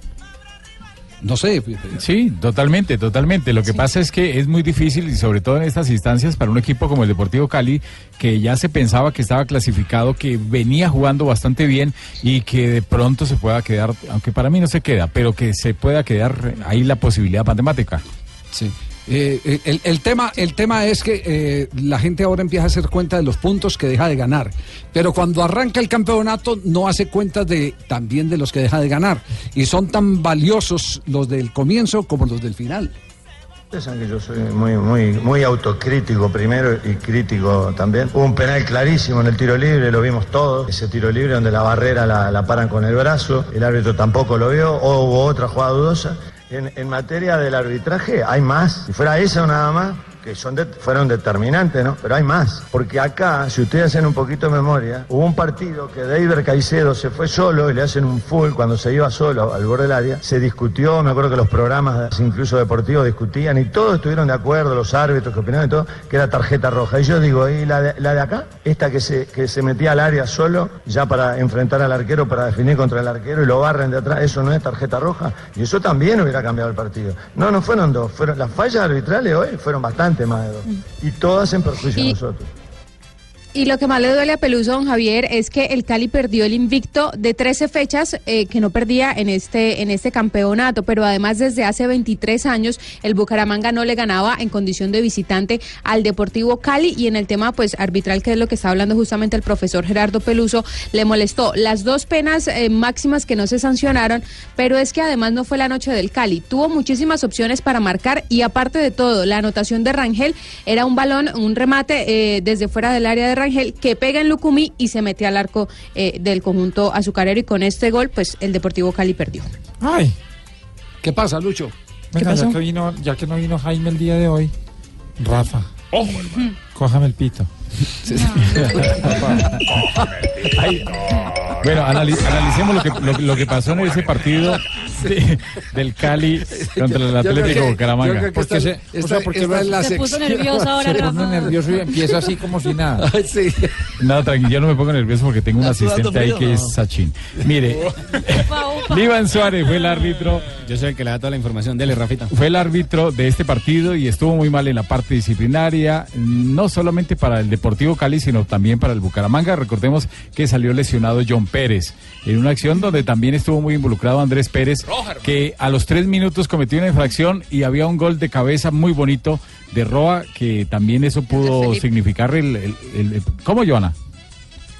No sé. Sí, totalmente, totalmente. Lo que pasa es que es muy difícil y sobre todo en estas instancias para un equipo como el Deportivo Cali, que ya se pensaba que estaba clasificado, que venía jugando bastante bien y que de pronto se pueda quedar, aunque para mí no se queda, pero que se pueda quedar ahí la posibilidad matemática. Sí. Eh, eh, el, tema, el tema es que eh, la gente ahora empieza a hacer cuenta de los puntos que deja de ganar, pero cuando arranca el campeonato no hace cuenta de también de los que deja de ganar y son tan valiosos los del comienzo como los del final. Ustedes saben que yo soy muy, muy, muy autocrítico primero y crítico también. Hubo un penal clarísimo en el tiro libre, lo vimos todos. Ese tiro libre donde la barrera la, la paran con el brazo, el árbitro tampoco lo vio, o hubo otra jugada dudosa. En, materia del arbitraje hay más. Si fuera esa o nada más, que son de- fueron determinantes, ¿no? Pero hay más. Porque acá, si ustedes hacen un poquito de memoria, hubo un partido que David Caicedo se fue solo y le hacen un full cuando se iba solo al borde del área. Se discutió, me acuerdo que los programas, incluso deportivos, discutían y todos estuvieron de acuerdo, los árbitros que opinaban y todo, que era tarjeta roja. Y yo digo, ¿y la de, la de acá? Esta que se, que se metía al área solo, ya para enfrentar al arquero, para definir contra el arquero y lo barren de atrás, ¿eso no es tarjeta roja? Y eso también hubiera cambiado el partido. No, no fueron dos, fueron las fallas arbitrales hoy fueron bastante más de dos. Y todas en perjuicio de nosotros. Y lo que más le duele a Peluso, don Javier, es que el Cali perdió el invicto de 13 fechas eh, que no perdía en este, en este campeonato, pero además desde hace 23 años el Bucaramanga no le ganaba en condición de visitante al Deportivo Cali. Y en el tema pues arbitral, que es lo que está hablando justamente el profesor Gerardo Peluso, le molestó. Las dos penas eh, máximas que no se sancionaron, pero es que además no fue la noche del Cali, tuvo muchísimas opciones para marcar y aparte de todo, la anotación de Rangel era un balón, un remate eh, desde fuera del área de Rangel que pega en Lucumí y se mete al arco eh, del conjunto azucarero y con este gol pues el Deportivo Cali perdió. Ay. ¿Qué pasa, Lucho? Venga, pasó? ya que, vino, ya que no vino Jaime el día de hoy, Rafa, cójame el pito. Ay, Bueno, anali- analicemos lo que, lo, lo que pasó en ese partido de- del Cali contra el Atlético Bucaramanga. Porque se- o sea, porque esta es la Se puso nervioso ahora, Se Rafa. nervioso y empieza así como si nada. No, tranquilo, yo no me pongo nervioso porque tengo un ¿Está asistente ahí que no? es Sachin. Mire, Iván Suárez fue el árbitro. Yo soy el que le da toda la información. Dele, Rafita. Fue el árbitro de este partido y estuvo muy mal en la parte disciplinaria, no solamente para el Deportivo Cali, sino también para el Bucaramanga. Recordemos que salió lesionado John Pérez en una acción donde también estuvo muy involucrado Andrés Pérez, que a los tres minutos cometió una infracción y había un gol de cabeza muy bonito de Roa, que también eso pudo Felipe. significar el... el- el- el- ¿Cómo, Joana?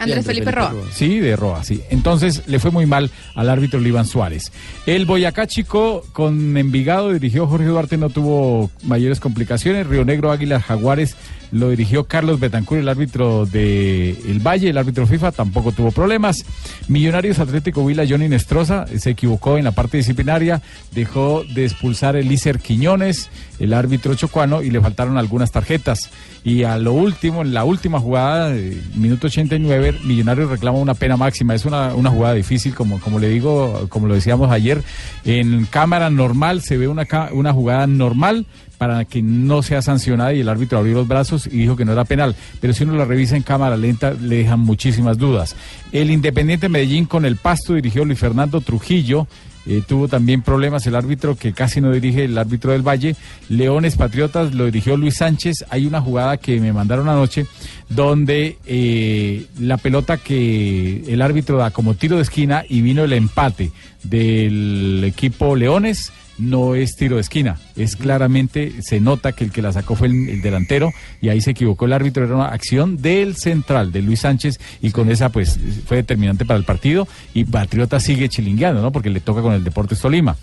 Andrés Felipe Roa. Sí, de Roa, sí. Entonces le fue muy mal al árbitro Iván Suárez. El Boyacá Chico con Envigado dirigió Jorge Duarte, no tuvo mayores complicaciones. Río Negro Águilas Jaguares lo dirigió Carlos Betancur, el árbitro de El Valle, el árbitro FIFA, tampoco tuvo problemas. Millonarios Atlético Vila, Johnny Nestroza, se equivocó en la parte disciplinaria, dejó de expulsar el Lícer Quiñones, el árbitro chocuano, y le faltaron algunas tarjetas. Y a lo último, en la última jugada, eh, minuto 89, Millonarios reclama una pena máxima. Es una, una jugada difícil, como, como le digo, como lo decíamos ayer. En cámara normal se ve una, una jugada normal para que no sea sancionada y el árbitro abrió los brazos y dijo que no era penal. Pero si uno la revisa en cámara lenta, le dejan muchísimas dudas. El Independiente Medellín con el Pasto dirigió Luis Fernando Trujillo. Eh, tuvo también problemas el árbitro que casi no dirige el árbitro del Valle. Leones Patriotas lo dirigió Luis Sánchez. Hay una jugada que me mandaron anoche donde eh, la pelota que el árbitro da como tiro de esquina y vino el empate del equipo Leones no es tiro de esquina, es claramente, se nota que el que la sacó fue el, el delantero y ahí se equivocó el árbitro, era una acción del central, de Luis Sánchez, y con esa pues fue determinante para el partido y Patriota sigue chilingueando, ¿no? Porque le toca con el Deportes Tolima.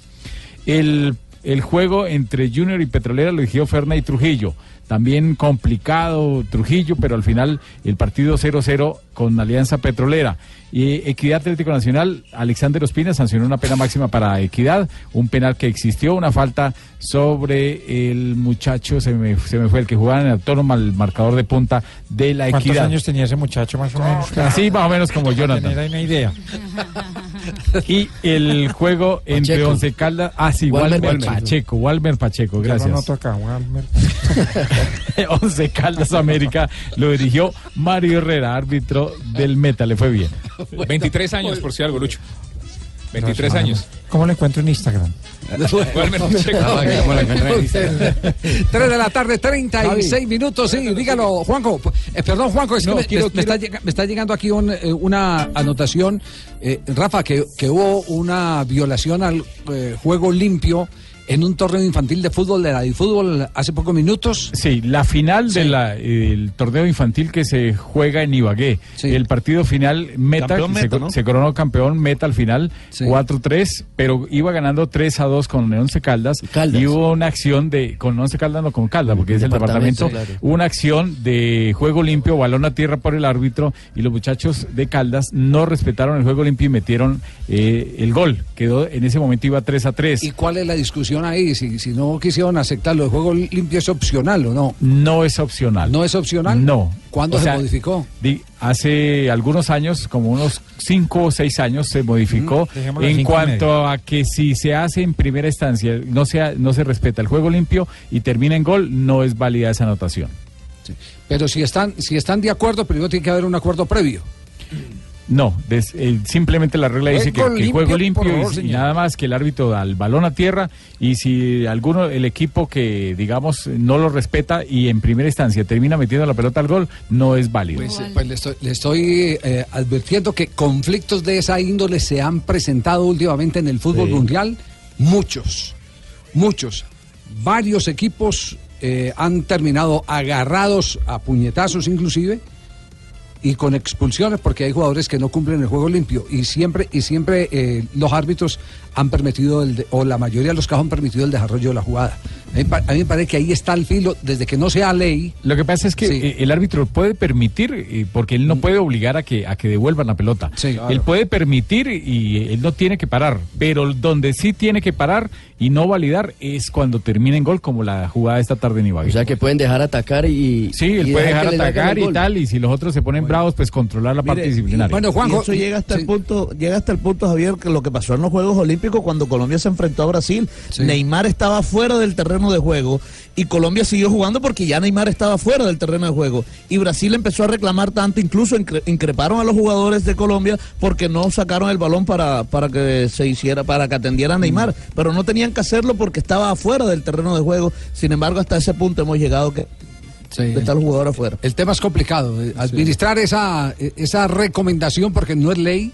El, el juego entre Junior y Petrolera lo dirigió Ferna y Trujillo. También complicado Trujillo, pero al final el partido 0-0 con Alianza Petrolera. Y Equidad Atlético Nacional, Alexander Ospina sancionó una pena máxima para Equidad, un penal que existió, una falta sobre el muchacho, se me, se me fue, el que jugaba en el autónoma, el marcador de punta de la ¿Cuántos Equidad. años tenía ese muchacho más o menos? Así más o menos como Jonathan. tener una idea. Y el juego entre Pacheco. Once Caldas, ah sí, Walmer Walmer, Pacheco. Pacheco, Walmer Pacheco, gracias. anoto acá, Walmer. Once Caldas América lo dirigió Mario Herrera, árbitro del Meta, le fue bien. 23 años, por si algo, Lucho. 23 años. ¿Cómo lo encuentro en Instagram? Tres de la tarde, 36 minutos, sí, dígalo, Juanjo. Eh, perdón, Juanjo, es que me, quiero- me- está, llega- me está llegando aquí un, eh, una anotación, eh, Rafa, que, que hubo una violación al eh, juego limpio en un torneo infantil de fútbol de la de fútbol hace pocos minutos. Sí, la final del torneo infantil que se juega en Ibagué. El partido final, Meta, se, Meta, co- ¿no? se coronó campeón Meta al final, 4-3, pero iba ganando 3 a 2 con Once Caldas. Y hubo una acción de, con Once Caldas, no con Caldas, porque es el Departamento, departamento, claro. una acción de juego limpio, balón a tierra por el árbitro, y los muchachos de Caldas no respetaron el juego limpio y metieron eh, el gol. Quedó, en ese momento iba 3 a 3. ¿Y cuál es la discusión ahí? Si, si no quisieron aceptarlo, ¿el juego limpio es opcional o no? No es opcional. ¿No es opcional? No. ¿Cuándo O se sea, modificó? di- hace algunos años, como unos cinco o seis años, se modificó Mm, en cuanto a que si se hace en primera instancia, no, se, no se respeta el juego limpio y termina en gol, no es válida esa anotación. Pero si están, si están de acuerdo, primero tiene que haber un acuerdo previo. No, des- eh, simplemente la regla dice que, Juego que el juego limpio, y- nada más que el árbitro da el balón a tierra y si alguno, el equipo que digamos no lo respeta y en primera instancia termina metiendo la pelota al gol, no es válido. Pues, pues le estoy, le estoy, eh, advirtiendo que conflictos de esa índole se han presentado últimamente en el fútbol Sí. mundial. Muchos, muchos. Varios equipos eh, han terminado agarrados a puñetazos inclusive y con expulsiones porque hay jugadores que no cumplen el juego limpio y siempre y siempre eh, los árbitros han permitido el de- o la mayoría de los casos han permitido el desarrollo de la jugada. A mí, pa- a mí me parece que ahí está el filo desde que no sea ley. Lo que pasa es que eh, el árbitro puede permitir, eh, porque él no puede obligar a que, a que devuelvan la pelota. claro. Él puede permitir y él no tiene que parar, pero donde sí tiene que parar y no validar es cuando termina en gol, como la jugada de esta tarde en Ibagué. O sea que pueden dejar atacar y. Sí, él y puede dejar atacar y tal, y si los otros se ponen bravos, pues controlar la parte disciplinaria. y eso llega hasta el punto, llega hasta el punto, Javier, que lo que pasó en los Juegos Olímpicos cuando Colombia se enfrentó a Brasil. Neymar estaba fuera del terreno de juego y Colombia siguió jugando porque ya Neymar estaba fuera del terreno de juego. Y Brasil empezó a reclamar tanto, incluso incre- increparon a los jugadores de Colombia porque no sacaron el balón para, para que se hiciera, para que atendiera a Neymar. Pero no tenían que hacerlo porque estaba afuera del terreno de juego. Sin embargo, hasta ese punto hemos llegado que está el jugador afuera. El tema es complicado. eh, Administrar esa, eh, esa recomendación porque no es ley.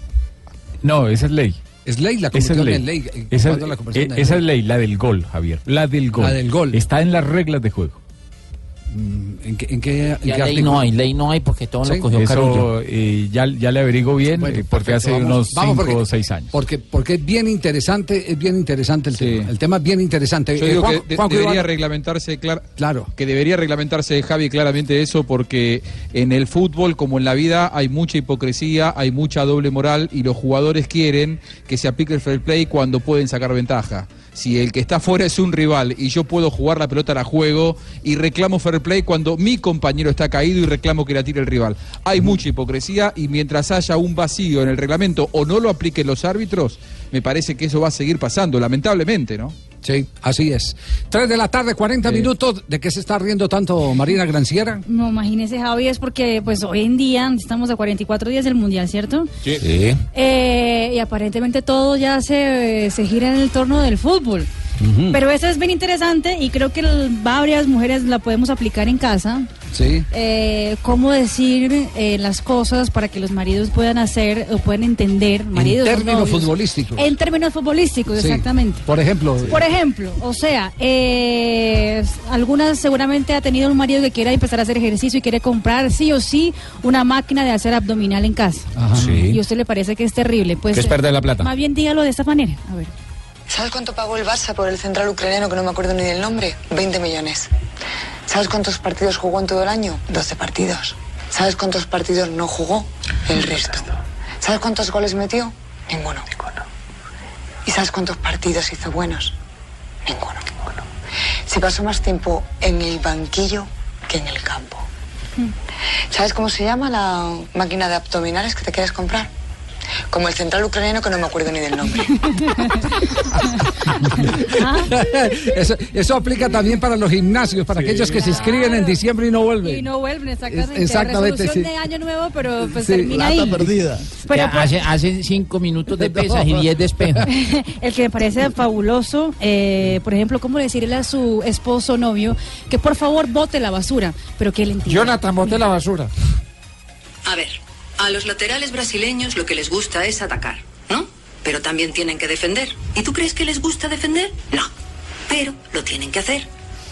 No, esa es ley. Es ley, la Esa es ley. ley. eh, Esa, ¿cuándo la en esa es ley, la del gol, Javier. La del gol. La del gol. Está en las reglas de juego. ¿En qué, en qué- en Ya qué ley artículo? no hay, ley no hay porque todo Sí, lo cogió Eso Carrillo. eh, ya, ya le averiguo bien, Bueno, eh, porque perfecto, hace vamos- unos vamos cinco porque- o seis años. Porque, porque es bien interesante, es bien interesante el tema. El tema es bien interesante. Yo Eh, digo Juan- que de- debería Iván- reglamentarse, clar- claro. que debería reglamentarse, Javi, claramente eso, porque en el fútbol, como en la vida, hay mucha hipocresía, hay mucha doble moral y los jugadores quieren que se aplique el fair play cuando pueden sacar ventaja. Si el que está fuera es un rival y yo puedo jugar la pelota, la juego y reclamo fair play cuando mi compañero está caído y reclamo que la tire el rival. Hay mucha hipocresía y mientras haya un vacío en el reglamento o no lo apliquen los árbitros, me parece que eso va a seguir pasando, lamentablemente, ¿no? Sí, así es. Tres de la tarde, 40 minutos. ¿De qué se está riendo tanto Marina Granciera? No, imagínese, Javi, es porque pues hoy en día estamos a 44 días del Mundial, ¿cierto? Sí. Eh, y aparentemente todo ya se, se gira en el torno del fútbol. Pero eso es bien interesante y creo que el- varias mujeres la podemos aplicar en casa. Sí. Eh, cómo decir eh, las cosas para que los maridos puedan hacer o puedan entender. Maridos, en términos novios. futbolísticos. En términos futbolísticos, Sí. exactamente. Por ejemplo. Por ejemplo, o sea, eh, algunas seguramente ha tenido un marido que quiera empezar a hacer ejercicio y quiere comprar sí o sí una máquina de hacer abdominal en casa. Ajá. Sí. Y a usted le parece que es terrible. Pues, Que es perder la plata. Más bien dígalo de esta manera. A ver. ¿Sabes cuánto pagó el Barça por el central ucraniano que no me acuerdo ni del nombre? 20 millones. ¿Sabes cuántos partidos jugó en todo el año? 12 partidos. ¿Sabes cuántos partidos no jugó? El resto. ¿Sabes cuántos goles metió? Ninguno. ¿Y sabes cuántos partidos hizo buenos? Ninguno. Se pasó más tiempo en el banquillo que en el campo. ¿Sabes cómo se llama la máquina de abdominales que te quieres comprar? Como el central ucraniano que no me acuerdo ni del nombre. eso, eso aplica también para los gimnasios, para aquellos que se inscriben en diciembre y no vuelven. Y no vuelven, exactamente. exactamente, Resolución sí. de año nuevo, pero pues Sí, termina ahí. Pero Ya pues- hace, hace cinco minutos de pesas y diez de espejo. el que me parece fabuloso, eh, por ejemplo, cómo decirle a su esposo o novio que por favor bote la basura, pero que él entienda. Jonathan, bote la basura. A ver, a los laterales brasileños lo que les gusta es atacar, ¿no? Pero también tienen que defender. ¿Y tú crees que les gusta defender? No. Pero lo tienen que hacer.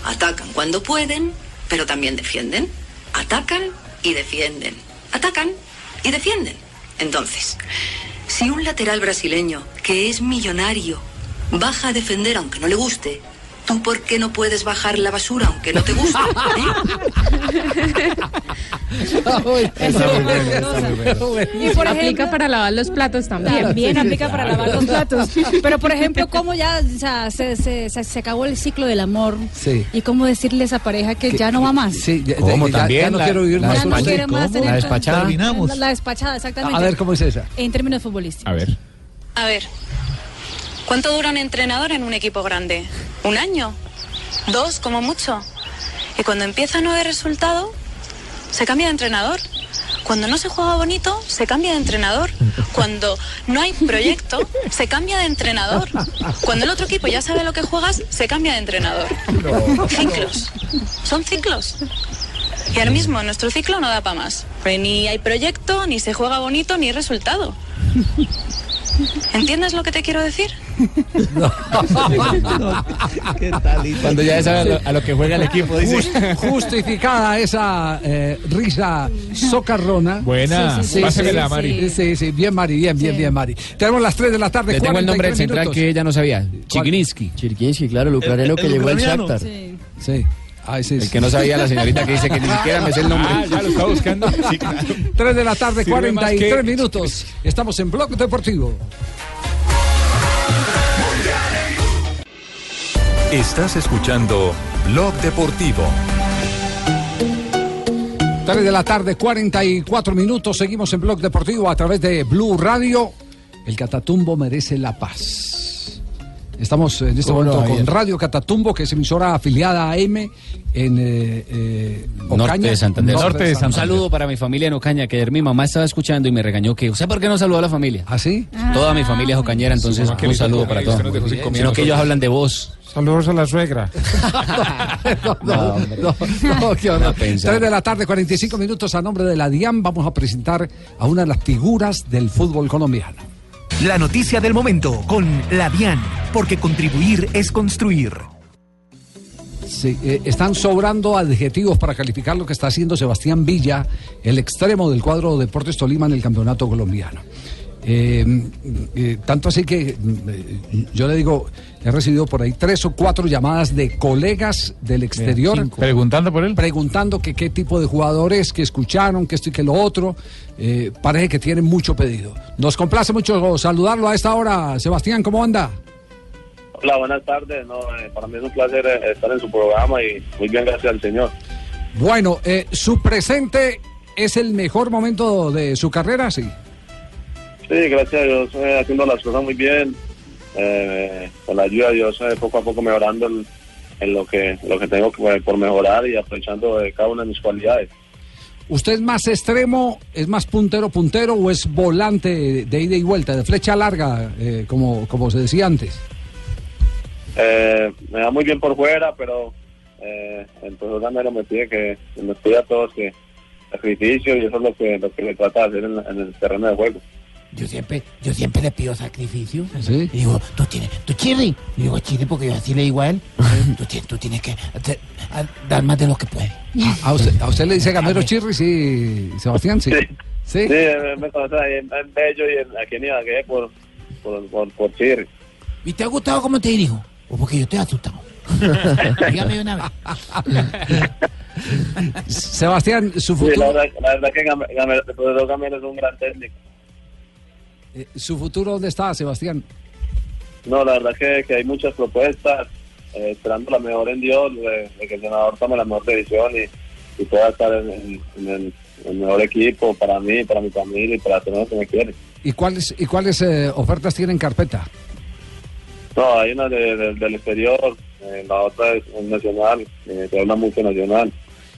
Atacan cuando pueden, pero también defienden. Atacan y defienden. Atacan y defienden. Entonces, si un lateral brasileño que es millonario baja a defender aunque no le guste, ¿tú por qué no puedes bajar la basura aunque no te guste? Y por aplica ejemplo- para lavar los platos también. También aplica para lavar los platos. Pero, por ejemplo, cómo ya o sea, se, se, se, se acabó el ciclo del amor Sí. y cómo decirle a esa pareja que, ya no va más. Sí, ya, ¿Cómo? ya- ya También no la- quiero vivir la más Ya no quiere más tener La despachada. Terminamos. La, la despachada, exactamente. A ver, ¿cómo es esa? En términos futbolísticos. A ver. A ver, ¿cuánto dura un entrenador en un equipo grande? ¿Un año? ¿Dos, como mucho? Y cuando empieza a no haber resultado, se cambia de entrenador. Cuando no se juega bonito, se cambia de entrenador. Cuando no hay proyecto, se cambia de entrenador. Cuando el otro equipo ya sabe lo que juegas, se cambia de entrenador. Ciclos. Son ciclos. Y ahora mismo nuestro ciclo no da para más. Ni hay proyecto, ni se juega bonito, ni hay resultado. ¿Entiendes lo que te quiero decir? Cuando ya sabe a lo, a lo que juega el equipo, dice. Just- justificada esa eh, risa socarrona. Buena. Sí, sí, Pásemela, sí, Mari. Sí, sí, bien, Mari, bien, bien, bien, Mari. Tenemos las 3 de la tarde. Le tengo el nombre del 43 central que ella no sabía. Chigrinsky. Chirkinsky, claro, el ucraniano que llegó al Shakhtar. Sí. Sí, El que no sabía la señorita que dice que ni siquiera me sé el nombre. Ah, ya lo estaba buscando. Sí, claro. 3 de la tarde, Sirve más 43 que- minutos. Estamos en Blog Deportivo. Estás escuchando Blog Deportivo. 3 de la tarde, 44 minutos. Seguimos en Blog Deportivo a través de Blue Radio. El Catatumbo merece la paz. Estamos en este ¿Cómo no, momento con? Radio Catatumbo, que es emisora afiliada a M en eh, eh, Norte Ocaña. de Santander. Norte de Un Santander. saludo para mi familia en Ocaña, que ayer mi mamá estaba escuchando y me regañó que, ¿usted por qué no saludó a la familia? ¿Ah, sí? Toda mi familia es ocañera, entonces Sí, qué un saludo qué para todos. Sino que ellos hablan de vos. Saludos a la suegra. no, no, no, qué horror. pensar. 3 de la tarde, 45 minutos a nombre de la DIAN. Vamos a presentar a una de las figuras del fútbol colombiano. La noticia del momento con la porque contribuir es construir. Sí, eh, están sobrando adjetivos para calificar lo que está haciendo Sebastián Villa, el extremo del cuadro Deportes Tolima en el campeonato colombiano. Eh, eh, tanto así que mm, eh, yo le digo, he recibido por ahí tres o cuatro llamadas de colegas del exterior cinco. Preguntando por él. preguntando que qué tipo de jugadores que escucharon, que esto y que lo otro. Eh, parece que tienen mucho pedido. Nos complace mucho saludarlo a esta hora. Sebastián, ¿cómo anda? Hola, buenas tardes. No, eh, para mí es un placer estar en su programa y muy bien, gracias al Señor. Bueno, eh, su presente es el mejor momento de su carrera, sí. Sí, gracias a Dios, eh, haciendo las cosas muy bien. eh, con la ayuda de Dios, eh, poco a poco mejorando en, en lo que lo que tengo que, por mejorar y aprovechando eh, cada una de mis cualidades. ¿Usted es más extremo, es más puntero puntero o es volante de ida y vuelta, de flecha larga, eh, como, como se decía antes? Eh, me da muy bien por fuera, pero eh, el profesor Gamero me pide que nos pida a todos que sacrificio y eso es lo que lo que le trata de hacer en el terreno de juego. Yo siempre, yo siempre le pido sacrificio. Sí. Y digo, tú tienes, tú chirri. Y digo, chirri porque yo así le digo a él. tú, tienes, tú tienes que hacer- a- dar más de lo que puedes. ¿A usted, a usted le dice Gamero Chirri, sí, Sebastián? Sí. Sí, eh, me conoce ahí en, en Bello y en, aquí en Ibagué por, por, por, por Chirri. ¿Y te ha gustado cómo te dirijo? O porque yo estoy asustado. Dígame una vez. Sebastián, su Sí, la futuro, verdad, la verdad que Game- Game- el profesor Gamero es un gran técnico. Eh, ¿su futuro dónde está, Sebastián? No, la verdad que, que hay muchas propuestas, eh, esperando la mejor en Dios, de, de que el senador tome la mejor decisión y, y pueda estar en, en- en el, el mejor equipo para mí, para mi familia y para todo lo que me quiere. ¿Y cuáles, y cuáles eh, ofertas tiene en carpeta? No, hay una de- de- del exterior, eh, la otra es nacional, eh, se habla mucho nacional.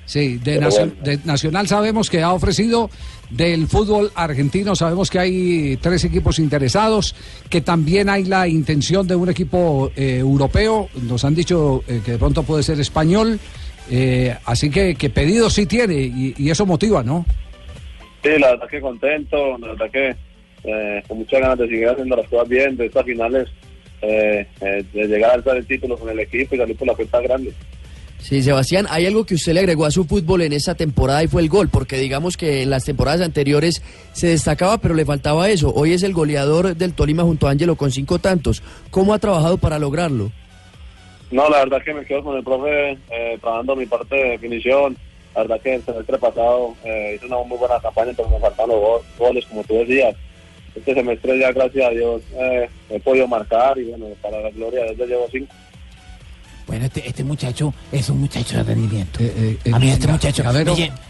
Sí, de, Pero Nacio- bueno. de Nacional sabemos que ha ofrecido del fútbol argentino, sabemos que hay tres equipos interesados, que también hay la intención de un equipo eh, europeo, nos han dicho eh, que de pronto puede ser español, eh, así que, que pedido sí tiene y, y eso motiva, ¿no? Sí, la verdad que contento, la verdad que eh, con muchas ganas de seguir haciendo las cosas bien, de estas finales, de llegar a alzar el título con el equipo y salir por la puerta grande. Sí, Sebastián, hay algo que usted le agregó a su fútbol en esta temporada y fue el gol, porque digamos que en las temporadas anteriores se destacaba, pero le faltaba eso. Hoy es el goleador del Tolima junto a Ángelo con cinco tantos. ¿Cómo ha trabajado para lograrlo? No, la verdad que me quedo con el profe eh, trabajando mi parte de definición. La verdad que el semestre pasado eh, hice una muy buena campaña, pero me faltaron los go- goles, como tú decías. Este semestre ya, gracias a Dios, eh, he podido marcar y bueno, para la gloria de llevo cinco. Bueno, este, este muchacho es un muchacho de rendimiento. eh, a mí este muchacho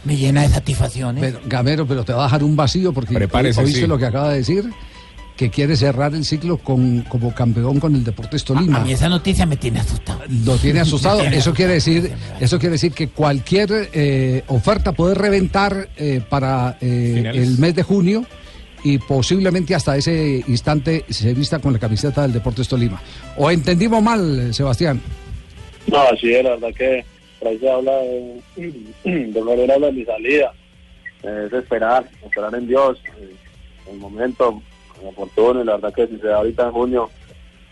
me, llena de satisfacciones. Pero, Gamero, pero te va a dejar un vacío porque Prepárese, oíste sí. lo que acaba de decir, que quiere cerrar el ciclo con, como campeón con el Deportes Tolima. a mí esa noticia me tiene asustado. Lo tiene asustado. Tiene Eso quiere decir, eso quiere decir que cualquier eh, oferta puede reventar eh, para eh, el mes de junio y posiblemente hasta ese instante se vista con la camiseta del Deportes Tolima. ¿O entendimos mal, Sebastián? No, es, la verdad que por ahí se habla de, de volver a mi salida. Eh, es esperar, esperar en Dios, eh, el momento oportuno y la verdad que si se da ahorita en junio,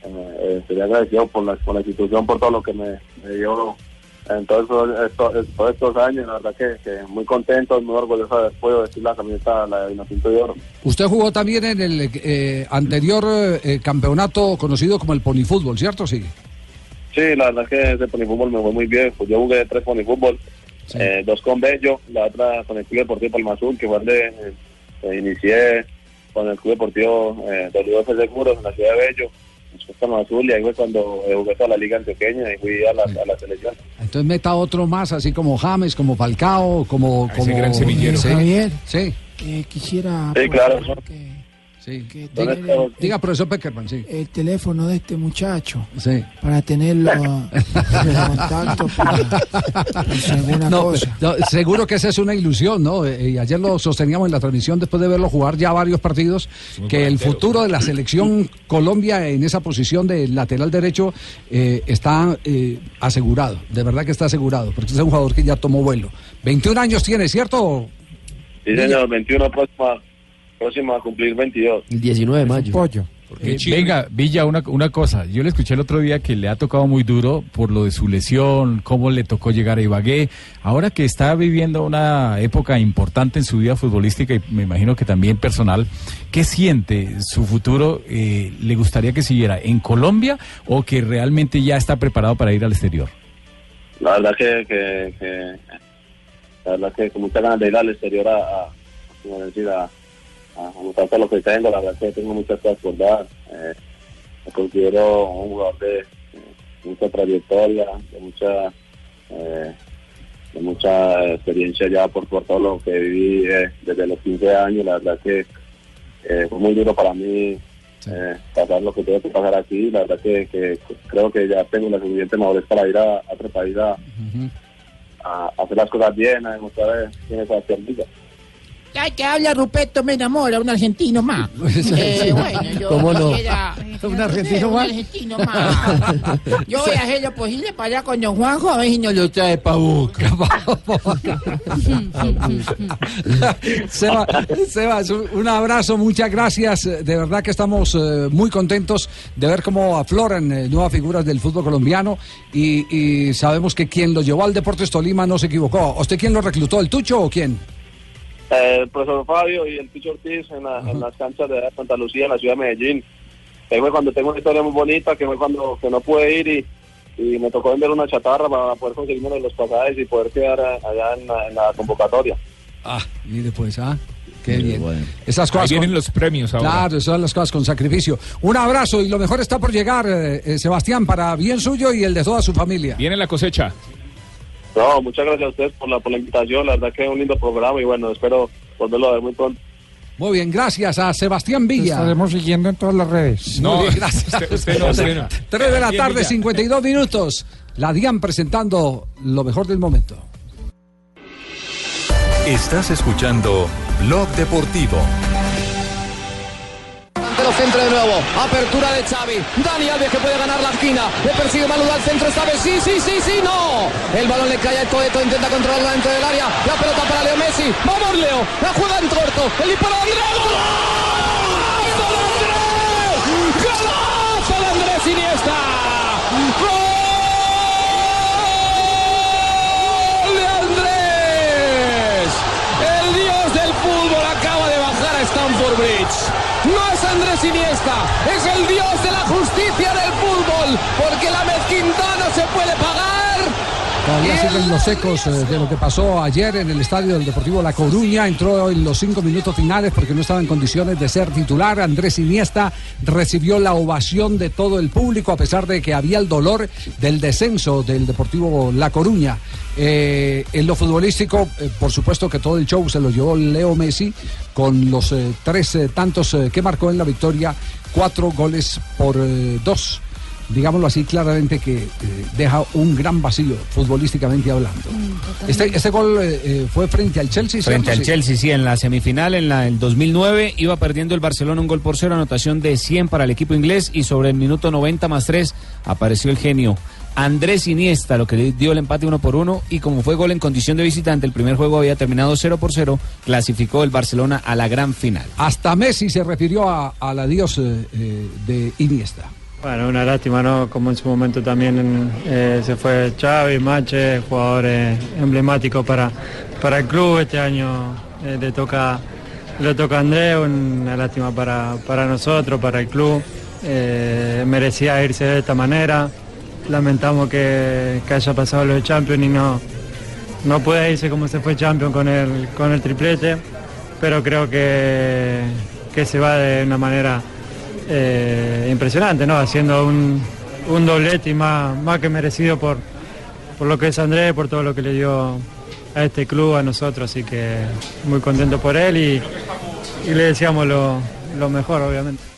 eh, sería agradecido por la, por la institución, por todo lo que me, me dio en todos estos, años, la verdad que, muy contento, muy orgulloso de podido vestir la camiseta, la de Vinotinto de Oro. Usted jugó también en el eh, anterior campeonato conocido como el ponifútbol, ¿cierto? Sí. Sí, la verdad es que ese ponifútbol me fue muy bien. Pues yo jugué tres ponifútbol, eh, dos con Bello, la otra con el Club Deportivo Palma Azul, que fue donde eh, inicié con el Club Deportivo eh, WF Seguros en la ciudad de Bello. Cruz Azul y ahí fue cuando eh, jugué toda la liga antioqueña y fui a la, a la selección. Entonces meta otro más, así como James, como Falcao, como... ese como gran semillero. Sí. Javier. Sí. Que quisiera... Sí, claro. Sí. que Diga, profesor Peckerman, sí. el teléfono de este muchacho Sí. para tenerlo en contacto alguna No, cosa. no, seguro que esa es una ilusión, ¿no? Eh, y ayer lo sosteníamos en la transmisión después de verlo jugar ya varios partidos, muy que el futuro de la selección Colombia en esa posición de lateral derecho eh, está eh, asegurado, de verdad que está asegurado, porque es un jugador que ya tomó vuelo. 21 años tiene, ¿cierto? Sí, señor, 21 próxima, próxima a cumplir 22. El 19 de mayo. Pollo. Eh, venga, Villa, una, una cosa. Yo le escuché el otro día que le ha tocado muy duro por lo de su lesión, cómo le tocó llegar a Ibagué. Ahora que está viviendo una época importante en su vida futbolística y me imagino que también personal, ¿qué siente su futuro? Eh, ¿Le gustaría que siguiera en Colombia o que realmente ya está preparado para ir al exterior? La verdad que, que, que- la verdad que con muchas ganas de ir al exterior a, a, como decir, a, a mostrar todo lo que tengo, la verdad que tengo muchas cosas por dar. Eh, me considero un jugador de, eh, mucha trayectoria, de mucha eh, de mucha experiencia ya por, por todo lo que viví eh, desde los 15 años, la verdad que eh, fue muy duro para mí eh, pasar lo que tuve que pasar aquí, la verdad que, que creo que ya tengo la suficiente madurez para ir a, a otro país a, a hacer las cosas bien, a demostrar quién es Sebastián Villa. Ya que habla Ruperto me enamora, un argentino más. Eh, bueno, yo ¿Cómo no? ¿Un argentino un más? argentino más. Yo voy a hacer lo posible para allá con don Juanjo a ver si nos lo trae pa' boca. Seba, Sebas, un un abrazo, muchas gracias. De verdad que estamos eh, muy contentos de ver cómo afloran eh, nuevas figuras del fútbol colombiano y, y sabemos que quien lo llevó al Deportes Tolima no se equivocó. ¿Usted quién lo reclutó, el Tucho o quién? Eh, el profesor Fabio y el Picho Ortiz en, la- en las canchas de Santa Lucía, en la ciudad de Medellín. Que fue cuando tengo una historia muy bonita, que fue cuando que no pude ir y, y me tocó vender una chatarra para poder conseguirme uno de los pasajes y poder quedar a- allá en la, en la convocatoria. Ah, mire pues, ah. Qué bien. Esas cosas. Ahí vienen con- los premios ahora. Claro, esas son las cosas con sacrificio. Un abrazo y lo mejor está por llegar, eh, eh, Sebastián, para bien suyo y el de toda su familia. Viene la cosecha. No, muchas gracias a ustedes por la, por la invitación, la verdad que es un lindo programa y bueno, espero volverlo a ver muy pronto. Muy bien, gracias a Sebastián Te Villa. estaremos siguiendo en todas las redes. Muy bien, gracias. usted- usted no, usted no. 3 de la tarde, Villa. 52 minutos. La DIAN presentando lo mejor del momento. Estás escuchando Blog Deportivo. Delantero centro de nuevo. Apertura de Xavi. Dani Alves que puede ganar la esquina. Le persigue Manu al centro esta. Sí, sí, sí, sí, no. El balón le cae a Toeto. Intenta controlarla dentro del área. La pelota para Leo Messi. Vamos, Leo. La juega en corto. El disparo de Andrés. ¡Golazo de Andrés! ¡Golazo de Andrés Iniesta! ¡Gol! El dios del fútbol acaba de bajar a Stamford Bridge. No es Andrés Iniesta, es el dios de la justicia del fútbol, porque la mezquindad no se puede pagar. Todavía siguen los ecos eh, de lo que pasó ayer en el estadio del Deportivo La Coruña. Entró en los cinco minutos finales porque no estaba en condiciones de ser titular. Andrés Iniesta recibió la ovación de todo el público a pesar de que había el dolor del descenso del Deportivo La Coruña. Eh, en lo futbolístico, eh, por supuesto que todo el show se lo llevó Leo Messi con los eh, tres tantos que marcó en la victoria, cuatro goles por dos digámoslo así claramente, que eh, deja un gran vacío futbolísticamente hablando. Este, este gol eh, eh, fue frente al Chelsea. Frente al. Chelsea, sí, en la semifinal, en la del 2009, iba perdiendo el Barcelona un gol por cero, anotación de 100 para el equipo inglés y sobre el minuto 90 más 3 apareció el genio Andrés Iniesta, lo que dio el empate uno por uno y como fue gol en condición de visitante, el primer juego había terminado 0 por 0, clasificó el Barcelona a la gran final. Hasta Messi se refirió a- al adiós eh, de Iniesta. Bueno, una lástima, ¿no? Como en su momento también eh, se fue Xavi, Mache, jugadores emblemáticos para, para el club. Este año eh, le toca le toca a Andrés, una lástima para, para nosotros, para el club. Eh, merecía irse de esta manera. Lamentamos que, que haya pasado los de Champions y no, no puede irse como se fue Champions con el, con el triplete, pero creo que, que se va de una manera eh, impresionante, ¿no? Haciendo un, un doblete y más, más que merecido por, por lo que es Andrés, por todo lo que le dio a este club, a nosotros, así que muy contento por él y, y le deseamos lo, lo mejor, obviamente.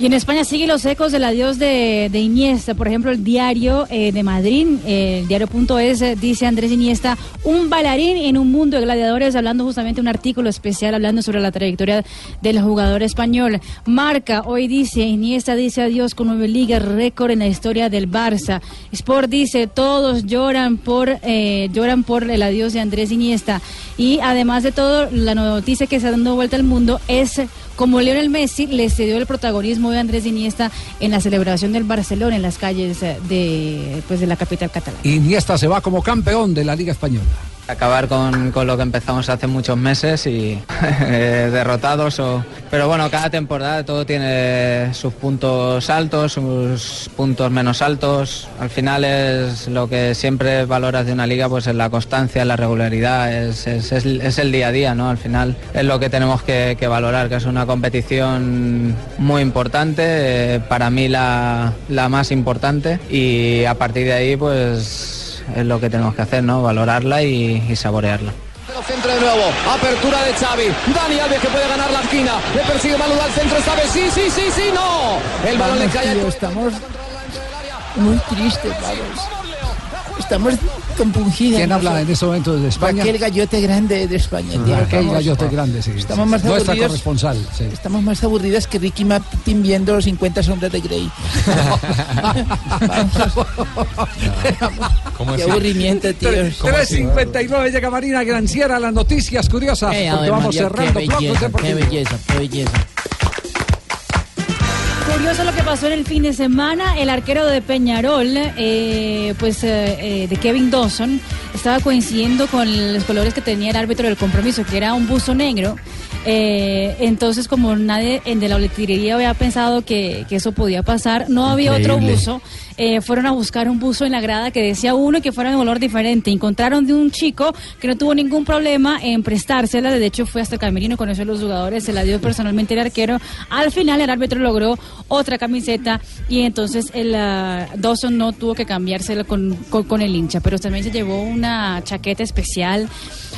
Y en España siguen los ecos del adiós de, Iniesta. Por ejemplo, el diario eh, de Madrid, eh, el diario.es, eh, dice Andrés Iniesta, un bailarín en un mundo de gladiadores, hablando justamente un artículo especial hablando sobre la trayectoria del jugador español. Marca hoy dice, Iniesta dice adiós con nueve ligas, récord en la historia del Barça. Sport dice, todos lloran por, lloran por el adiós de Andrés Iniesta. Y además de todo, la noticia que se ha dado vuelta al mundo es como Lionel Messi le cedió el protagonismo de Andrés Iniesta en la celebración del Barcelona en las calles eh, de, pues, de la capital catalana. Iniesta se va como campeón de la Liga Española. Acabar con, con lo que empezamos hace muchos meses y eh, derrotados. O... Pero bueno, cada temporada todo tiene sus puntos altos, sus puntos menos altos. Al final es lo que siempre valoras de una liga, pues es la constancia, la regularidad, es, es, es, es el día a día, ¿no? Al final es lo que tenemos que, que valorar, que es una competición muy importante, eh, para mí la, la más importante y a partir de ahí pues es lo que tenemos que hacer, ¿no? Valorarla y, y saborearla. Pero centro de nuevo, apertura de Xavi, Dani Alves que puede ganar la esquina, le persigue Manuel al centro esta vez, sí, sí, sí, sí, no, el balón le cae tío, estamos muy tristes, vamos. Estamos compungidos. ¿Quién habla en ese momento desde España? Aquel gallote grande de España. tío, Aquel estamos- gallote grande, sí. Estamos sí. más Nuestra aburridos. corresponsal, sí. Estamos más aburridas que Ricky Martin viendo los 50 sombras de Grey. ¿Cómo Qué así? aburrimiento, tío. 3.59 llega Marina Granciera, las noticias curiosas, Eh, porque vamos María, cerrando qué belleza, qué belleza, qué belleza. Curioso lo que pasó en el fin de semana. El arquero de Peñarol, eh, pues eh, eh, de Kevin Dawson, estaba coincidiendo con los colores que tenía el árbitro del compromiso, que era un buzo negro. Eh, entonces, como nadie en de la boletería había pensado que, que eso podía pasar, no había otro buzo. Eh, fueron a buscar un buzo en la grada que decía uno que fuera de color diferente. Encontraron de un chico que no tuvo ningún problema en prestársela. De hecho, fue hasta el camerino, conoció a los jugadores, se la dio personalmente el arquero. Al final, el árbitro logró otra camiseta y entonces el ah, Dawson no tuvo que cambiársela con, con, con el hincha, pero también se llevó una chaqueta especial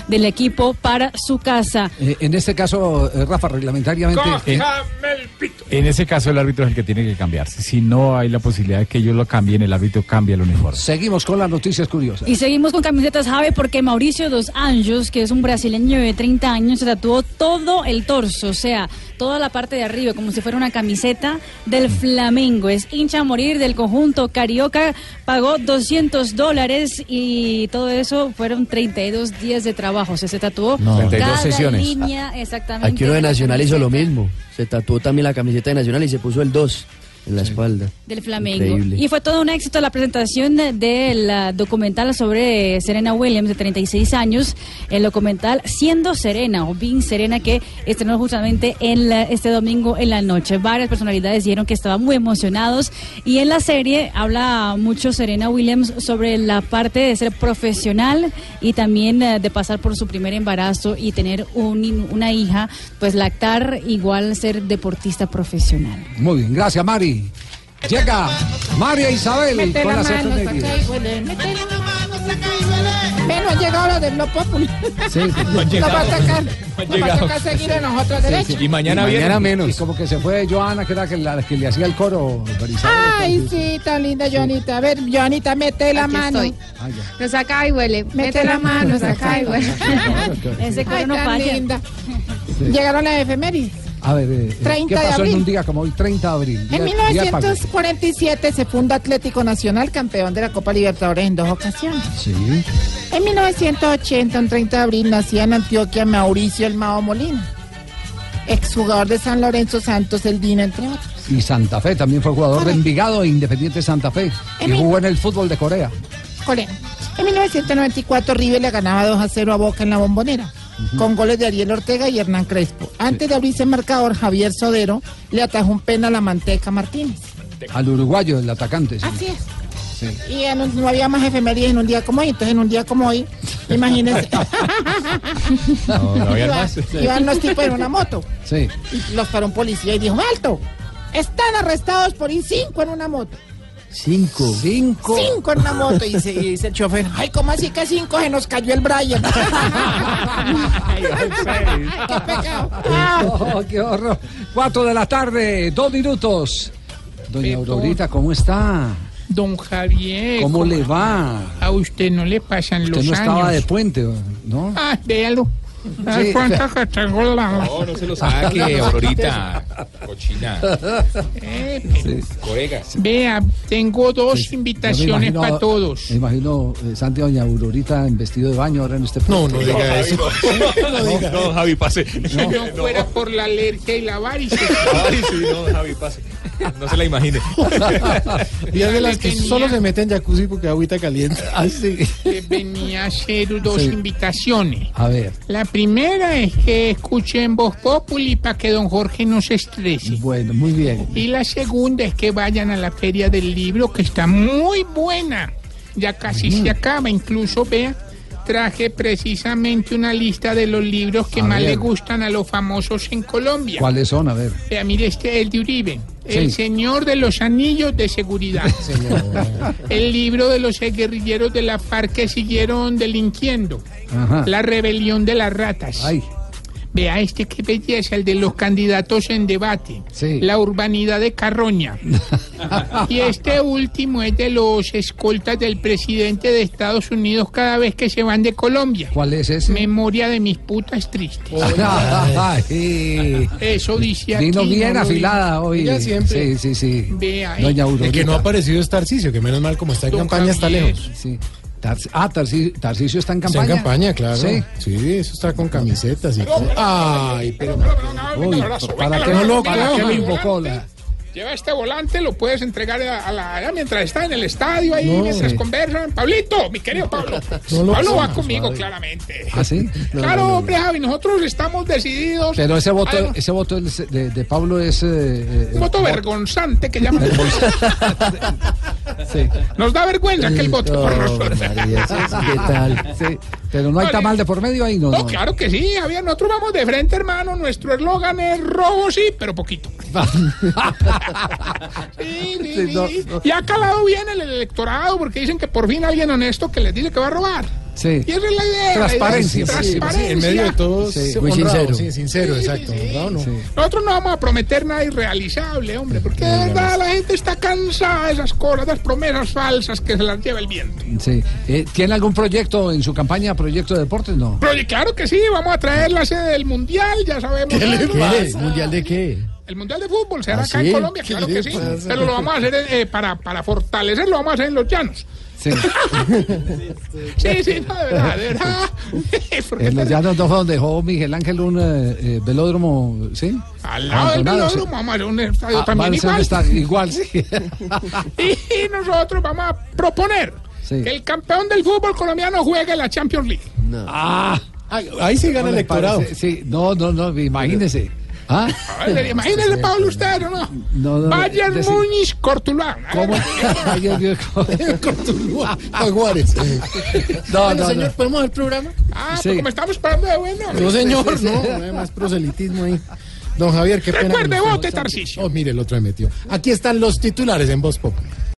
del equipo para su casa. Eh, en este caso, eh, Rafa, reglamentariamente... En, en ese caso el árbitro es el que tiene que cambiarse. Si no hay la posibilidad de que ellos lo cambien, el árbitro cambia el uniforme. Seguimos con las noticias curiosas. Y seguimos con camisetas Jave porque Mauricio Dos Anjos, que es un brasileño de 30 años, se tatuó todo el torso, o sea, toda la parte de arriba, como si fuera una camiseta del Flamengo. Es hincha a morir del conjunto Carioca, pagó 200 dólares y todo eso fueron 32 días de trabajo. O sea, se tatuó No. 32 cada sesiones. línea exactamente. Aquí uno de Nacional hizo lo mismo. Se tatuó también la camiseta de Nacional y se puso el 2 en la espalda. Del Flamengo. Increíble. Y fue todo un éxito la presentación del ah, documental sobre Serena Williams, de 36 años. El documental Siendo Serena, o Being Serena, que estrenó justamente en la- este domingo en la noche. Varias personalidades dijeron que estaban muy emocionados. Y en la serie habla mucho Serena Williams sobre la parte de ser profesional y también eh, de pasar por su primer embarazo y tener un- una hija, pues lactar igual ser deportista profesional. Muy bien, gracias, Mari. Llega María Isabel Mete con la las mano, saca y huele. Mete la mano, saca y huele. Menos ha llegado lo del Populi. Sí. Lo va a sacar. No Lo va a sacar seguir a nosotros derecho. Y mañana menos. Y como que se fue Joana, que era que la que le hacía el coro. Ay, sí, tan linda Joanita. A ver, Joanita, mete la Aquí mano. Lo saca y huele. Mete la mano, saca y huele. Ese coro no tan falla. linda. Llegaron las efemérides. A ver, eh, 30 ¿qué de pasó en un día como hoy, 30 de abril? En Día- día Paco. 1947 se funda Atlético Nacional, campeón de la Copa Libertadores en dos ocasiones. Sí. En 1980, un 30 de abril, nacía en Antioquia Mauricio El Mao Molina, exjugador de San Lorenzo Santos, El Dino, entre otros. Y Santa Fe también fue jugador de Envigado e Independiente Santa Fe. Y En jugó en el fútbol de Corea. Coreano. En 1994, River le ganaba 2 a 0 a Boca en la Bombonera, con goles de Ariel Ortega y Hernán Crespo. Antes de abrirse el marcador, Javier Sodero le atajó un penal a Manteca Martínez. Al uruguayo, el atacante. sí. Así es. Sí. Y en un- no había más efemérides en un día como hoy, entonces en un día como hoy, imagínense. No, no había más. Iban los tipos en una moto Sí. y los paró un policía y dijo, ¡alto! Están arrestados por ir cinco en una moto. Cinco. Cinco. Cinco en una moto. Y dice, y dice el chofer, ay, ¿cómo así que cinco? Se nos cayó el Brian. ¡Qué pecado! Oh, ¡Qué horror! Cuatro de la tarde, dos minutos. Doña Aurorita, ¿cómo está? Don Javier. ¿Cómo le va? A usted no le pasan Usted los no estaba años. de puente, ¿no? Ah, véalo. ¿Sabes Sí. cuánta que tengo la- No, no se lo saque, Aurorita. Cochina. Eh, Colegas. Vea, tengo dos me invitaciones imagino- para todos. Me imagino, eh, Santi, doña Aurorita en vestido de baño ahora en este No, no diga eso. No, no, Javi, pase. Si no fuera por la alergia y la sí, no, Javi, pase. No se la imagine. Y es de las que solo se meten en jacuzzi porque agüita caliente. que venía a hacer dos Sí. invitaciones. A ver. La primera es que escuchen Voz Populi para que don Jorge no se estrese. Bueno, muy bien. Y la segunda es que vayan a la Feria del Libro, que está muy buena. Ya casi se acaba. Incluso, vea, traje precisamente una lista de los libros que A más ver. le gustan a los famosos en Colombia. ¿Cuáles son? A ver. Vea, mire, este es el de Uribe. El. Señor de los Anillos de Seguridad. el libro de los guerrilleros de la FARC que siguieron delinquiendo. Ajá. La rebelión de las ratas. Ay. Vea este qué belleza, el de los candidatos en debate. La urbanidad de Carroña. y este último es de los escoltas del presidente de Estados Unidos cada vez que se van de Colombia. ¿Cuál es ese? Memoria de mis putas tristes. Ay. Eso dice aquí. Vino bien no afilada hoy. Ella siempre. Sí, sí, sí. Vea ahí. Doña. El que no ha aparecido es Tarcicio, que menos mal como está en Don campaña está lejos. Sí. Ah, Tarci- Tarcicio está en Está campaña. en campaña, claro. Sí. Sí, eso está con camisetas y todo. Ay, pero. Uy, ¿para qué, No lo para qué lo invocó? la- Lleva este volante, lo puedes entregar a a la, mientras está en el estadio, ahí No. mientras conversan. Pablito, mi querido Pablo. No Pablo va conmigo, claramente. ¿Ah, sí? claro, hombre, Javi, nosotros estamos decididos. Pero ese voto, ese voto de, de Pablo es... eh, eh, un voto vergonzante que llaman. Sí. Nos da vergüenza que el voto por nosotros. ¿Qué tal? Sí. Pero no hay Vale. tamal de por medio ahí, ¿no? No, no. claro que sí, Javier. Nosotros vamos de frente, hermano. Nuestro eslogan es robo, sí, pero poquito. Sí, sí, Sí, no, sí. no. Y ha calado bien el electorado porque dicen que por fin alguien honesto que les dice que va a robar. Sí. Y esa es la idea. Transparencia. la idea es Sí, sí, transparencia. en medio de todo, Sí, muy honrado, sincero. Sí, sincero, exacto. honrado, no. Nosotros no vamos a prometer nada irrealizable, hombre, porque de verdad la gente está cansada de esas cosas, de las promesas falsas que se las lleva el viento. Sí. Eh, ¿Tiene algún proyecto en su campaña, proyecto de deportes? No. Pero claro que sí, vamos a traer la sede del Mundial, ya sabemos. ¿Qué le algo. pasa? ¿Mundial de qué? El Mundial de Fútbol será ¿Ah, acá en Colombia, ¿Qué claro que sí. pasa? Pero lo vamos a hacer eh, para, para fortalecer, lo vamos a hacer en los llanos. Sí. Sí, sí, no, de verdad, de verdad. En los llanos dos fue donde dejó Miguel Ángel un eh, eh, velódromo, ¿sí? al lado del Abandonado, sí. velódromo vamos a hacer un estadio Ah, también igual. igual, sí. Y nosotros vamos a proponer Sí. que el campeón del fútbol colombiano juegue la Champions League. Ah, Ahí sí gana no el le electorado. parece, Sí, no, no, no, imagínese. ¿Ah? Imagínese, Pablo, usted, ¿no? no? No, no, Bayern decir- Múnich, Cortuluá. ¿Cómo? Ay, Dios mío, ¿cómo? Juárez. No, Bueno, no, señor, no. ¿podemos el programa? Ah, Sí. como estamos esperando de bueno. No, señor, no. No hay más proselitismo ahí. Don Javier, qué pena. Recuerde, vote, Tarcisio. Oh, mire, el otro me metió. Aquí están los titulares en Voz Populi.